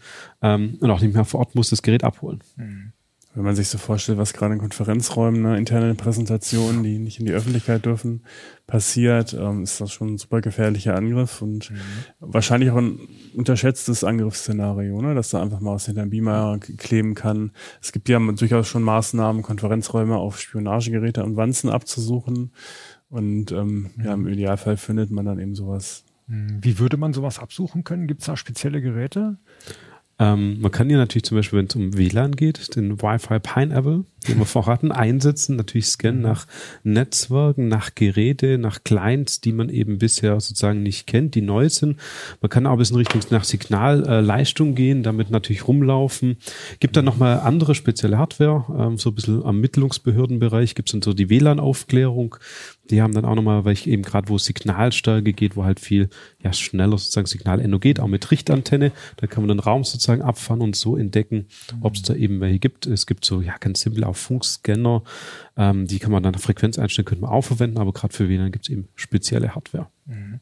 ähm, und auch nicht mehr vor Ort muss das Gerät abholen. Mhm wenn man sich so vorstellt, was gerade in Konferenzräumen, ne, interne Präsentationen, die nicht in die Öffentlichkeit dürfen, passiert, ähm, ist das schon ein super gefährlicher Angriff und mhm. wahrscheinlich auch ein unterschätztes Angriffsszenario, ne, dass da einfach mal was hinter dem Beamer kleben kann. Es gibt ja durchaus schon Maßnahmen, Konferenzräume auf Spionagegeräte und Wanzen abzusuchen und ähm, mhm. ja, im Idealfall findet man dann eben sowas. Mhm. Wie würde man sowas absuchen können? Gibt es da spezielle Geräte? Ähm, man kann hier natürlich zum Beispiel, wenn es um WLAN geht, den Wi-Fi Pineapple, den wir vorher hatten, einsetzen, natürlich scannen nach Netzwerken, nach Geräte, nach Clients, die man eben bisher sozusagen nicht kennt, die neu sind. Man kann auch ein bisschen Richtung nach Signalleistung äh, gehen, damit natürlich rumlaufen. Gibt dann nochmal andere spezielle Hardware, ähm, so ein bisschen am gibt es dann so die WLAN-Aufklärung, die haben dann auch nochmal, weil ich eben gerade, wo Signalstärke geht, wo halt viel ja schneller sozusagen Signal geht, auch mit Richtantenne, da kann man den Raum sozusagen abfahren und so entdecken, ob es da eben welche gibt. Es gibt so ja ganz simpel auch Funkscanner, ähm, die kann man dann Frequenz einstellen, könnte man auch verwenden, aber gerade für WLAN gibt es eben spezielle Hardware. Mhm.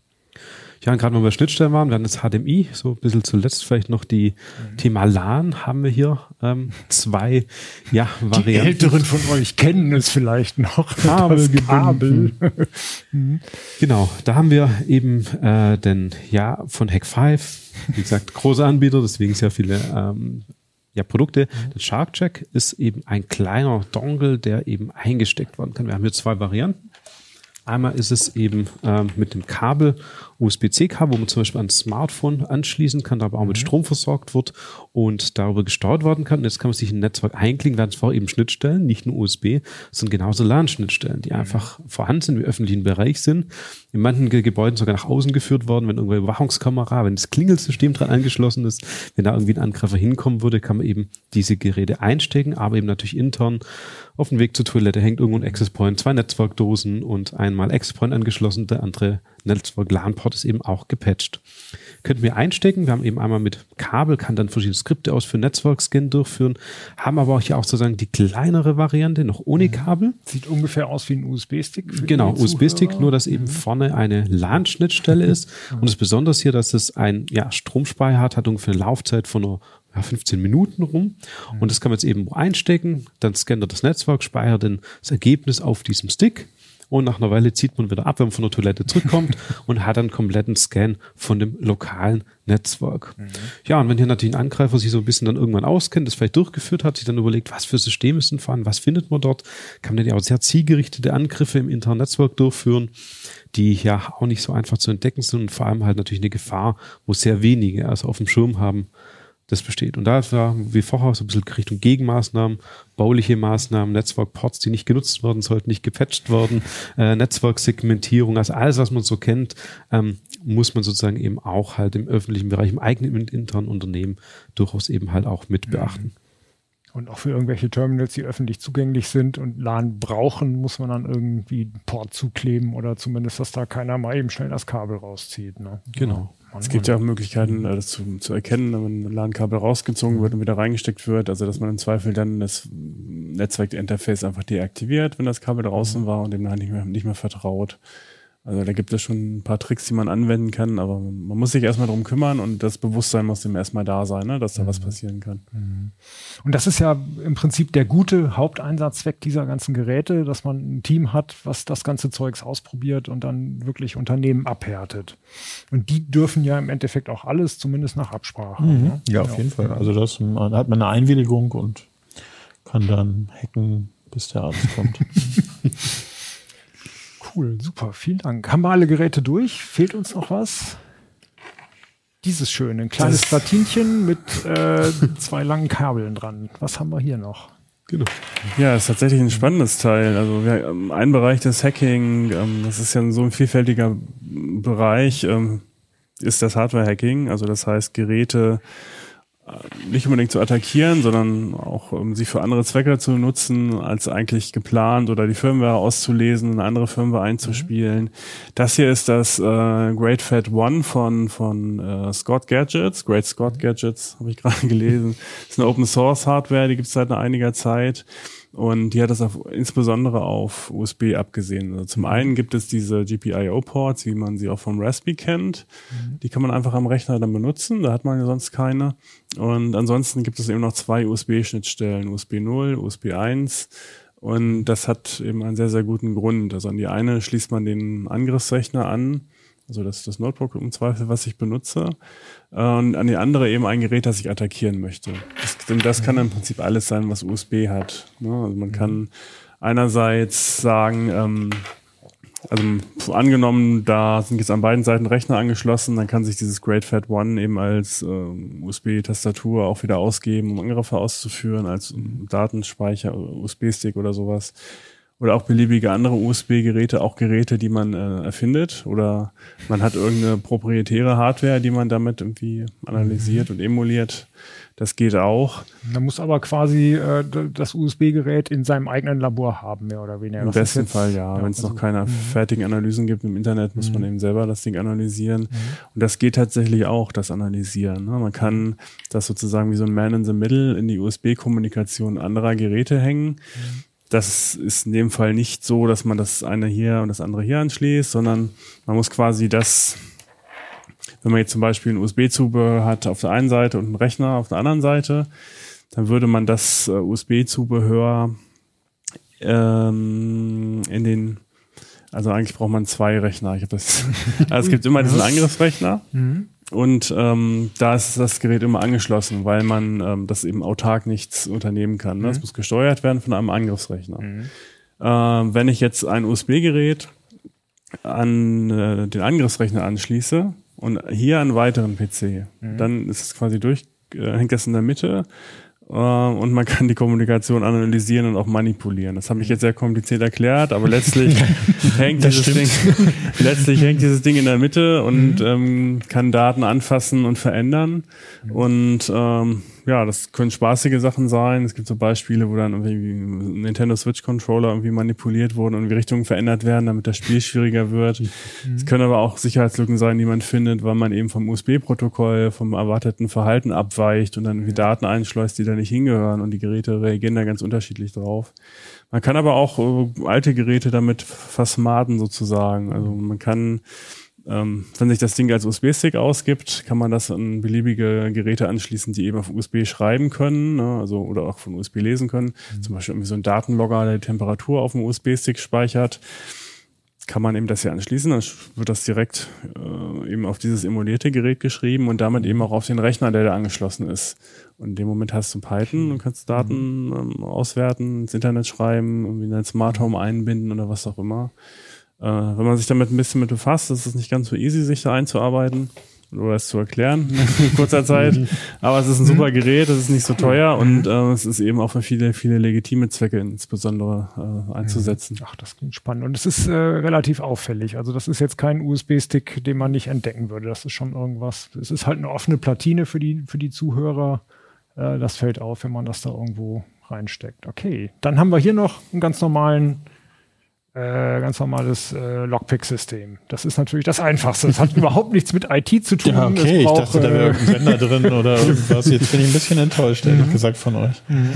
Ja, und gerade wenn wir bei Schnittstellen waren, wir haben das HDMI, so ein bisschen zuletzt vielleicht noch die mhm. Thema LAN haben wir hier ähm, zwei ja, Varianten. Die Älteren von euch kennen es vielleicht noch. Kabel, Kabel. mhm. Genau, da haben wir eben äh, den, ja, von Hack 5, wie gesagt, große Anbieter, deswegen sehr viele ähm, ja, Produkte. Mhm. Der SharkCheck ist eben ein kleiner Dongle, der eben eingesteckt werden kann. Wir haben hier zwei Varianten. Einmal ist es eben ähm, mit dem Kabel, USB-C-Kabel, wo man zum Beispiel ein Smartphone anschließen kann, aber auch mit mhm. Strom versorgt wird und darüber gesteuert werden kann. Und jetzt kann man sich ein Netzwerk einklinken, werden zwar eben Schnittstellen, nicht nur USB, sondern genauso LAN-Schnittstellen, die mhm. einfach vorhanden sind, im öffentlichen Bereich sind, in manchen Gebäuden sogar nach außen geführt worden, wenn irgendwo Überwachungskamera, wenn das Klingelsystem dran angeschlossen ist, wenn da irgendwie ein Angreifer hinkommen würde, kann man eben diese Geräte einstecken, aber eben natürlich intern auf dem Weg zur Toilette hängt irgendwo ein Access Point, zwei Netzwerkdosen und einmal Access Point angeschlossen, der andere Netzwerk LAN-Port ist eben auch gepatcht. Könnten wir einstecken. Wir haben eben einmal mit Kabel, kann dann verschiedene Skripte aus für Netzwerkscan durchführen, haben aber auch hier auch sozusagen die kleinere Variante, noch ohne mhm. Kabel. Sieht ungefähr aus wie ein USB-Stick. Genau, USB-Stick, nur dass eben mhm. vorne eine LAN-Schnittstelle ist. Mhm. Und das Besondere ist hier, dass es ein ja, Stromspeicher hat, hat ungefähr eine Laufzeit von nur ja, 15 Minuten rum. Und das kann man jetzt eben einstecken, dann scannt er das Netzwerk, speichert dann das Ergebnis auf diesem Stick und nach einer Weile zieht man wieder ab, wenn man von der Toilette zurückkommt und hat einen kompletten Scan von dem lokalen Netzwerk. Mhm. Ja, und wenn hier natürlich ein Angreifer sich so ein bisschen dann irgendwann auskennt, das vielleicht durchgeführt hat, sich dann überlegt, was für Systeme sind vorhanden, was findet man dort, kann man dann ja auch sehr zielgerichtete Angriffe im internen Netzwerk durchführen, die ja auch nicht so einfach zu entdecken sind und vor allem halt natürlich eine Gefahr, wo sehr wenige also auf dem Schirm haben, das besteht. Und da war wie vorher so ein bisschen Richtung Gegenmaßnahmen, bauliche Maßnahmen, Netzwerkports, die nicht genutzt werden sollten, nicht gepatcht werden, äh, Netzwerksegmentierung, also alles, was man so kennt, ähm, muss man sozusagen eben auch halt im öffentlichen Bereich, im eigenen und internen Unternehmen durchaus eben halt auch mit beachten. Und auch für irgendwelche Terminals, die öffentlich zugänglich sind und LAN brauchen, muss man dann irgendwie einen Port zukleben oder zumindest, dass da keiner mal eben schnell das Kabel rauszieht. Ne? Genau. Es gibt ja auch Möglichkeiten, äh, das zu, zu erkennen, wenn ein LAN-Kabel rausgezogen wird und wieder reingesteckt wird. Also, dass man im Zweifel dann das Netzwerkinterface einfach deaktiviert, wenn das Kabel draußen mhm. war und dem nicht mehr, nicht mehr vertraut. Also da gibt es schon ein paar Tricks, die man anwenden kann, aber man muss sich erstmal drum kümmern und das Bewusstsein muss dem erstmal da sein, ne, dass da mhm. was passieren kann. Mhm. Und das ist ja im Prinzip der gute Haupteinsatzzweck dieser ganzen Geräte, dass man ein Team hat, was das ganze Zeugs ausprobiert und dann wirklich Unternehmen abhärtet. Und die dürfen ja im Endeffekt auch alles, zumindest nach Absprache. Mhm. Ne? Ja, auf ja. jeden Fall. Also das man, hat man eine Einwilligung und kann dann hacken, bis der Arzt kommt. Cool, super, vielen Dank. Haben wir alle Geräte durch? Fehlt uns noch was? Dieses schöne, ein kleines das Platinchen mit äh, zwei langen Kabeln dran. Was haben wir hier noch? Genau. Ja, ist tatsächlich ein spannendes Teil. Also wir, ähm, ein Bereich des Hacking, ähm, das ist ja so ein vielfältiger Bereich, ähm, ist das Hardware-Hacking. Also das heißt Geräte nicht unbedingt zu attackieren, sondern auch um sie für andere Zwecke zu nutzen, als eigentlich geplant oder die Firmware auszulesen, eine andere Firmware einzuspielen. Mhm. Das hier ist das äh, Great Fat One von von äh, Scott Gadgets, Great Scott Gadgets, habe ich gerade gelesen. Das ist eine Open Source Hardware, die gibt es seit einiger Zeit. Und die hat das auf, insbesondere auf USB abgesehen. Also zum einen gibt es diese GPIO-Ports, wie man sie auch vom Raspberry kennt. Mhm. Die kann man einfach am Rechner dann benutzen. Da hat man ja sonst keine. Und ansonsten gibt es eben noch zwei USB-Schnittstellen, USB 0, USB 1. Und das hat eben einen sehr, sehr guten Grund. Also an die eine schließt man den Angriffsrechner an also das ist das Notebook im Zweifel, was ich benutze. Und an die andere eben ein Gerät, das ich attackieren möchte. Das, denn das kann im Prinzip alles sein, was USB hat. Ne? Also man kann einerseits sagen, ähm, also angenommen, da sind jetzt an beiden Seiten Rechner angeschlossen, dann kann sich dieses Great Fat One eben als äh, USB-Tastatur auch wieder ausgeben, um Angriffe auszuführen, als Datenspeicher, USB-Stick oder sowas oder auch beliebige andere USB-Geräte, auch Geräte, die man äh, erfindet oder man hat irgendeine proprietäre Hardware, die man damit irgendwie analysiert mhm. und emuliert. Das geht auch. Man muss aber quasi äh, das USB-Gerät in seinem eigenen Labor haben, mehr oder weniger. Im besten jetzt, Fall ja. ja Wenn es also, noch keine mhm. fertigen Analysen gibt im Internet, muss man mhm. eben selber das Ding analysieren. Mhm. Und das geht tatsächlich auch, das Analysieren. Ne? Man kann das sozusagen wie so ein Man in the Middle in die USB-Kommunikation anderer Geräte hängen. Mhm das ist in dem Fall nicht so, dass man das eine hier und das andere hier anschließt, sondern man muss quasi das, wenn man jetzt zum Beispiel ein USB-Zubehör hat auf der einen Seite und einen Rechner auf der anderen Seite, dann würde man das äh, USB-Zubehör ähm, in den, also eigentlich braucht man zwei Rechner. Ich hab das, also es gibt immer diesen Angriffsrechner. Mhm. Und ähm, da ist das Gerät immer angeschlossen, weil man ähm, das eben autark nichts unternehmen kann. Ne? Mhm. Das muss gesteuert werden von einem Angriffsrechner. Mhm. Äh, wenn ich jetzt ein USB-Gerät an äh, den Angriffsrechner anschließe und hier einen weiteren PC, mhm. dann ist es quasi durch, äh, hängt das in der Mitte und man kann die Kommunikation analysieren und auch manipulieren. Das habe ich jetzt sehr kompliziert erklärt, aber letztlich hängt dieses Ding, letztlich hängt dieses Ding in der Mitte und mhm. ähm, kann Daten anfassen und verändern. Mhm. Und ähm, ja, das können spaßige Sachen sein. Es gibt so Beispiele, wo dann irgendwie Nintendo Switch Controller irgendwie manipuliert wurden und irgendwie Richtungen verändert werden, damit das Spiel schwieriger wird. Mhm. Es können aber auch Sicherheitslücken sein, die man findet, weil man eben vom USB-Protokoll, vom erwarteten Verhalten abweicht und dann irgendwie Daten einschleust, die da nicht hingehören und die Geräte reagieren da ganz unterschiedlich drauf. Man kann aber auch äh, alte Geräte damit versmarten sozusagen. Also man kann ähm, wenn sich das Ding als USB-Stick ausgibt, kann man das an beliebige Geräte anschließen, die eben auf USB schreiben können, ne, also oder auch von USB lesen können. Mhm. Zum Beispiel irgendwie so ein Datenlogger, der die Temperatur auf dem USB-Stick speichert. Kann man eben das hier anschließen, dann wird das direkt äh, eben auf dieses emulierte Gerät geschrieben und damit eben auch auf den Rechner, der da angeschlossen ist. Und in dem Moment hast du Python und kannst Daten mhm. ähm, auswerten, ins Internet schreiben, irgendwie in dein Smart Home einbinden oder was auch immer. Äh, wenn man sich damit ein bisschen mit befasst, ist es nicht ganz so easy, sich da einzuarbeiten oder es zu erklären in kurzer Zeit. Aber es ist ein super Gerät, es ist nicht so teuer und äh, es ist eben auch für viele, viele legitime Zwecke insbesondere äh, einzusetzen. Ach, das klingt spannend. Und es ist äh, relativ auffällig. Also das ist jetzt kein USB-Stick, den man nicht entdecken würde. Das ist schon irgendwas. Es ist halt eine offene Platine für die, für die Zuhörer. Äh, das fällt auf, wenn man das da irgendwo reinsteckt. Okay, dann haben wir hier noch einen ganz normalen äh, ganz normales äh, Lockpick-System. Das ist natürlich das Einfachste. Das hat überhaupt nichts mit IT zu tun. Ja, okay, braucht, ich dachte, da wäre äh, irgendein Sender drin oder irgendwas. Jetzt bin ich ein bisschen enttäuscht, ehrlich mhm. gesagt, von euch. Mhm.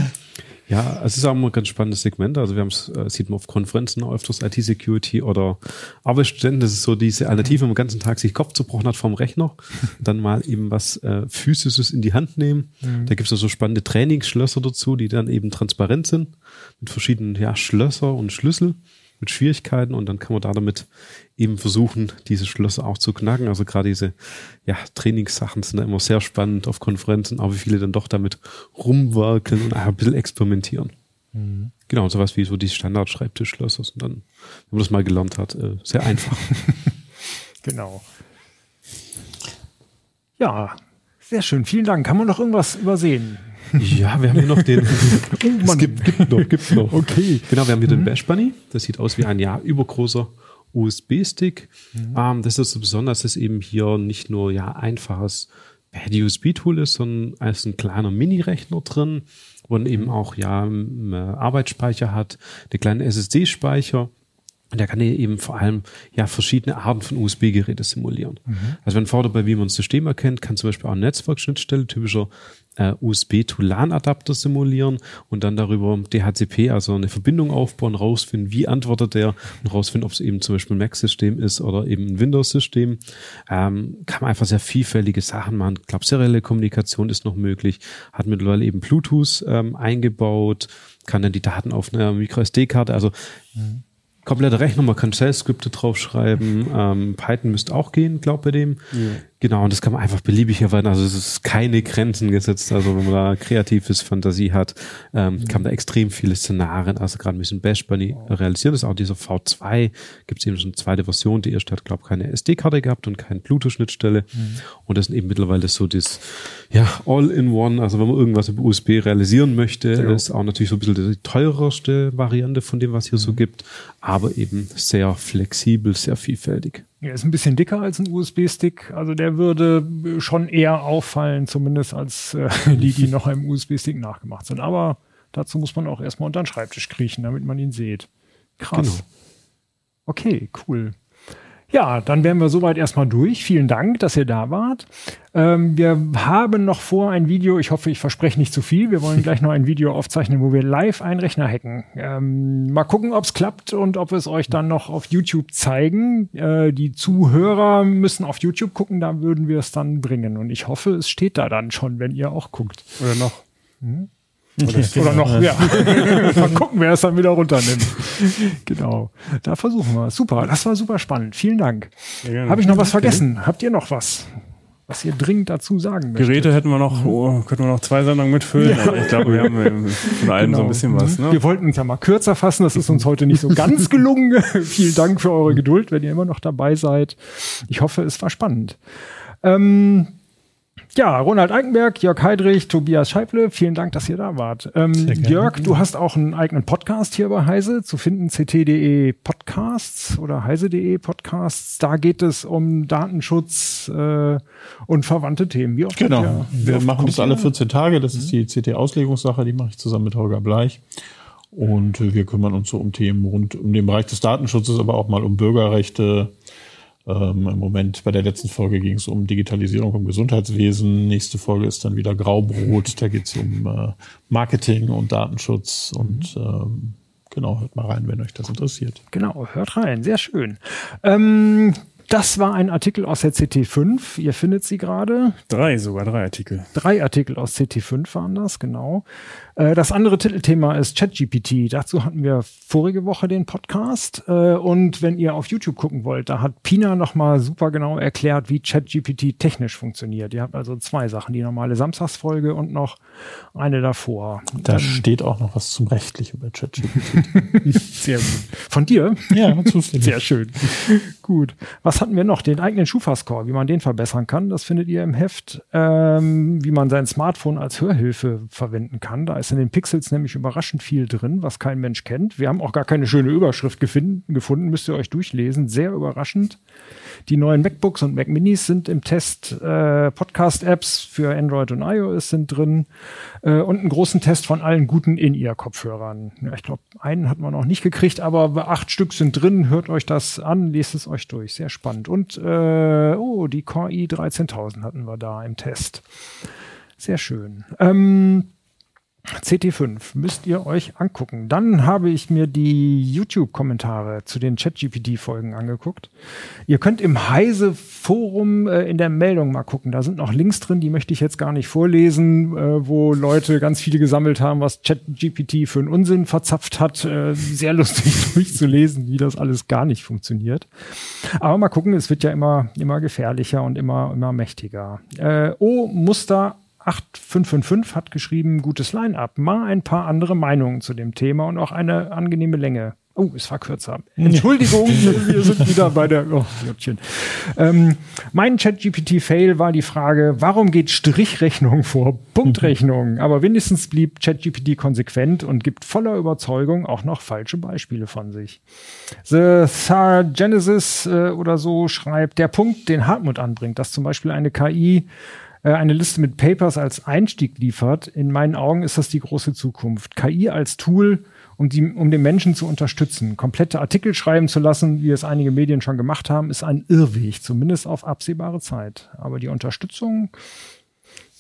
Ja, es ist auch immer ein ganz spannendes Segment. Also wir haben es, äh, sieht man auf Konferenzen öfters IT-Security oder Arbeitsstudenten. Das ist so diese Alternative, wenn man den ganzen Tag sich Kopf zerbrochen hat vom Rechner, dann mal eben was äh, Physisches in die Hand nehmen. Mhm. Da gibt es so spannende Trainingsschlösser dazu, die dann eben transparent sind mit verschiedenen ja, Schlösser und Schlüssel mit Schwierigkeiten und dann kann man da damit eben versuchen, diese Schlösser auch zu knacken. Also gerade diese ja, Trainingssachen sind da immer sehr spannend auf Konferenzen, aber wie viele dann doch damit rumwerkeln und ein bisschen experimentieren. Mhm. Genau, sowas wie so die Standard-Schreibtischschlösser sind dann, wenn man das mal gelernt hat, äh, sehr einfach. genau. Ja, sehr schön. Vielen Dank. Kann man noch irgendwas übersehen? Ja, wir haben hier noch den. oh, Mann. Es gibt, gibt noch, gibt noch. Okay. Genau, wir haben hier mhm. den Bash Bunny. Das sieht aus wie ein ja übergroßer USB-Stick. Mhm. Ähm, das ist so besonders, dass eben hier nicht nur ja einfaches USB-Tool ist, sondern als ein kleiner Mini-Rechner drin, wo man eben auch ja Arbeitsspeicher hat, eine kleine SSD-Speicher und der kann eben vor allem ja verschiedene Arten von USB-Geräte simulieren. Mhm. Also wenn vorher bei wie man ein System erkennt, kann zum Beispiel auch eine Netzwerkschnittstelle, typischer äh, USB to LAN-Adapter simulieren und dann darüber DHCP, also eine Verbindung aufbauen, rausfinden, wie antwortet der und rausfinden, ob es eben zum Beispiel ein Mac-System ist oder eben ein Windows-System. Ähm, kann man einfach sehr vielfältige Sachen machen. Ich glaube, serielle Kommunikation ist noch möglich. Hat mittlerweile eben Bluetooth ähm, eingebaut, kann dann die Daten auf einer MicroSD-Karte, also mhm kompletter Rechner, man kann Shell-Skripte draufschreiben, ähm, Python müsste auch gehen, glaube bei dem. Ja. Genau, und das kann man einfach beliebig erweitern. Also es ist keine Grenzen gesetzt. Also wenn man da kreatives Fantasie hat, ähm, kann man da extrem viele Szenarien, also gerade ein bisschen Bash Bunny realisieren. Das ist auch dieser V2, gibt es eben schon eine zweite Version. Die erste hat, glaube ich, keine SD-Karte gehabt und keine Bluetooth-Schnittstelle. Mhm. Und das sind eben mittlerweile so das, ja, All-in-One. Also wenn man irgendwas über USB realisieren möchte, ja. ist auch natürlich so ein bisschen die teurerste Variante von dem, was hier mhm. so gibt, aber eben sehr flexibel, sehr vielfältig. Er ist ein bisschen dicker als ein USB-Stick, also der würde schon eher auffallen, zumindest als äh, die, die noch einem USB-Stick nachgemacht sind. Aber dazu muss man auch erstmal unter den Schreibtisch kriechen, damit man ihn sieht. Krass. Genau. Okay, cool. Ja, dann wären wir soweit erstmal durch. Vielen Dank, dass ihr da wart. Ähm, wir haben noch vor ein Video, ich hoffe, ich verspreche nicht zu viel. Wir wollen gleich noch ein Video aufzeichnen, wo wir live einen Rechner hacken. Ähm, mal gucken, ob es klappt und ob wir es euch dann noch auf YouTube zeigen. Äh, die Zuhörer müssen auf YouTube gucken, da würden wir es dann bringen. Und ich hoffe, es steht da dann schon, wenn ihr auch guckt. Oder noch. Hm? Oder, oder noch, ja. Mal gucken, wer es dann wieder runternimmt. genau. Da versuchen wir. Super. Das war super spannend. Vielen Dank. Habe ich noch was vergessen? Habt ihr noch was? was ihr dringend dazu sagen möchtet. Geräte hätten wir noch, oh, könnten wir noch zwei Sendungen mitfüllen. Ja. ich glaube, wir haben von allem genau. so ein bisschen was. Ne? Wir wollten uns ja mal kürzer fassen. Das ist uns heute nicht so ganz gelungen. Vielen Dank für eure Geduld, wenn ihr immer noch dabei seid. Ich hoffe, es war spannend. Ähm, ja, Ronald Eikenberg, Jörg Heidrich, Tobias Scheible, vielen Dank, dass ihr da wart. Ähm, Jörg, du hast auch einen eigenen Podcast hier bei Heise, zu finden ct.de Podcasts oder heise.de Podcasts. Da geht es um Datenschutz äh, und verwandte Themen. Wie oft genau, ihr, wir machen das alle 14 Tage. Das mhm. ist die CT-Auslegungssache, die mache ich zusammen mit Holger Bleich. Und wir kümmern uns so um Themen rund um den Bereich des Datenschutzes, aber auch mal um Bürgerrechte, ähm, Im Moment bei der letzten Folge ging es um Digitalisierung im Gesundheitswesen. Nächste Folge ist dann wieder Graubrot. Da geht es um äh, Marketing und Datenschutz und ähm, genau, hört mal rein, wenn euch das interessiert. Genau, hört rein, sehr schön. Ähm, das war ein Artikel aus der CT5. Ihr findet sie gerade. Drei, sogar drei Artikel. Drei Artikel aus CT5 waren das, genau. Äh, das andere Titelthema ist ChatGPT. Dazu hatten wir vorige Woche den Podcast. Äh, und wenn ihr auf YouTube gucken wollt, da hat Pina nochmal super genau erklärt, wie ChatGPT technisch funktioniert. Ihr habt also zwei Sachen, die normale Samstagsfolge und noch eine davor. Da Dann, steht auch noch was zum Rechtlichen über ChatGPT. Sehr gut. Von dir? Ja, zufällig. Sehr schön. gut. Was hatten wir noch? Den eigenen Schufa-Score, wie man den verbessern kann. Das findet ihr im Heft. Ähm, wie man sein Smartphone als Hörhilfe verwenden kann. Da ist in den Pixels nämlich überraschend viel drin, was kein Mensch kennt. Wir haben auch gar keine schöne Überschrift gefunden, gefunden müsst ihr euch durchlesen. Sehr überraschend. Die neuen MacBooks und Mac Minis sind im Test. Äh, Podcast-Apps für Android und iOS sind drin. Äh, und einen großen Test von allen guten In-Ear-Kopfhörern. Ja, ich glaube, einen hat man noch nicht gekriegt, aber acht Stück sind drin. Hört euch das an, lest es euch durch. Sehr spannend. Und äh, oh, die Core i 13000 hatten wir da im Test. Sehr schön. Ähm, CT5 müsst ihr euch angucken. Dann habe ich mir die YouTube-Kommentare zu den ChatGPT-Folgen angeguckt. Ihr könnt im Heise-Forum äh, in der Meldung mal gucken. Da sind noch Links drin, die möchte ich jetzt gar nicht vorlesen, äh, wo Leute ganz viele gesammelt haben, was ChatGPT für einen Unsinn verzapft hat. Äh, sehr lustig durchzulesen, wie das alles gar nicht funktioniert. Aber mal gucken, es wird ja immer, immer gefährlicher und immer, immer mächtiger. Oh, Muster 8555 hat geschrieben, gutes Line-up, mal ein paar andere Meinungen zu dem Thema und auch eine angenehme Länge. Oh, es war kürzer. Entschuldigung, wir sind wieder bei der. Oh, ähm, mein ChatGPT-Fail war die Frage, warum geht Strichrechnung vor Punktrechnung? Aber wenigstens blieb ChatGPT konsequent und gibt voller Überzeugung auch noch falsche Beispiele von sich. The Thar Genesis äh, oder so schreibt, der Punkt, den Hartmut anbringt, dass zum Beispiel eine KI eine Liste mit Papers als Einstieg liefert, in meinen Augen ist das die große Zukunft. KI als Tool, um, die, um den Menschen zu unterstützen. Komplette Artikel schreiben zu lassen, wie es einige Medien schon gemacht haben, ist ein Irrweg, zumindest auf absehbare Zeit. Aber die Unterstützung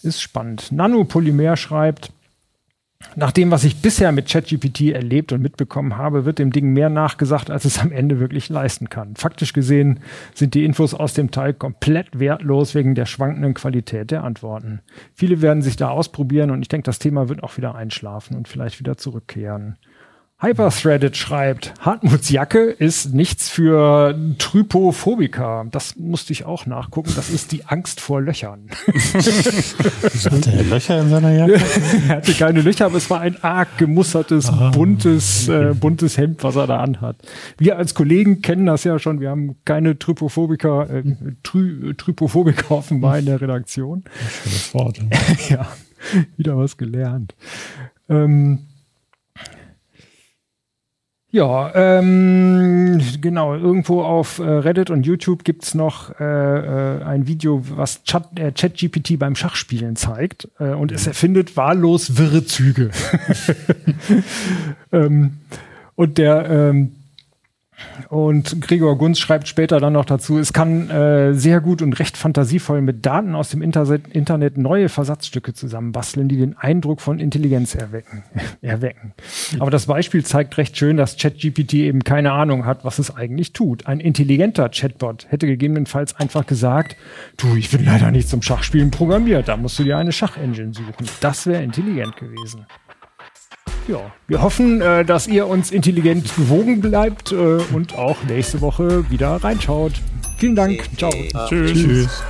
ist spannend. Nanopolymer schreibt, nach dem, was ich bisher mit ChatGPT erlebt und mitbekommen habe, wird dem Ding mehr nachgesagt, als es am Ende wirklich leisten kann. Faktisch gesehen sind die Infos aus dem Teil komplett wertlos wegen der schwankenden Qualität der Antworten. Viele werden sich da ausprobieren und ich denke, das Thema wird auch wieder einschlafen und vielleicht wieder zurückkehren. Hyperthreaded schreibt, Hartmuts Jacke ist nichts für Trypophobiker. Das musste ich auch nachgucken. Das ist die Angst vor Löchern. Hatte er Löcher in seiner Jacke? er hatte keine Löcher, aber es war ein arg gemustertes, ah, buntes, äh, buntes Hemd, was er da anhat. Wir als Kollegen kennen das ja schon. Wir haben keine Trypophobiker, äh, Try Trypophobiker offenbar in der Redaktion. Schönes Wort. ja, wieder was gelernt. Ähm, ja, ähm, genau. Irgendwo auf äh, Reddit und YouTube gibt's noch äh, äh, ein Video, was Chat, äh, ChatGPT beim Schachspielen zeigt. Äh, und es erfindet wahllos wirre Züge. ähm, und der ähm, und Gregor Gunz schreibt später dann noch dazu, es kann äh, sehr gut und recht fantasievoll mit Daten aus dem Internet, Internet neue Versatzstücke zusammenbasteln, die den Eindruck von Intelligenz erwecken. erwecken. Aber das Beispiel zeigt recht schön, dass ChatGPT eben keine Ahnung hat, was es eigentlich tut. Ein intelligenter Chatbot hätte gegebenenfalls einfach gesagt, du, ich bin leider nicht zum Schachspielen programmiert, da musst du dir eine Schachengine suchen. Das wäre intelligent gewesen. Ja, wir hoffen, äh, dass ihr uns intelligent gewogen bleibt äh, und auch nächste Woche wieder reinschaut. Vielen Dank. Ciao. Tschüss. Tschüss.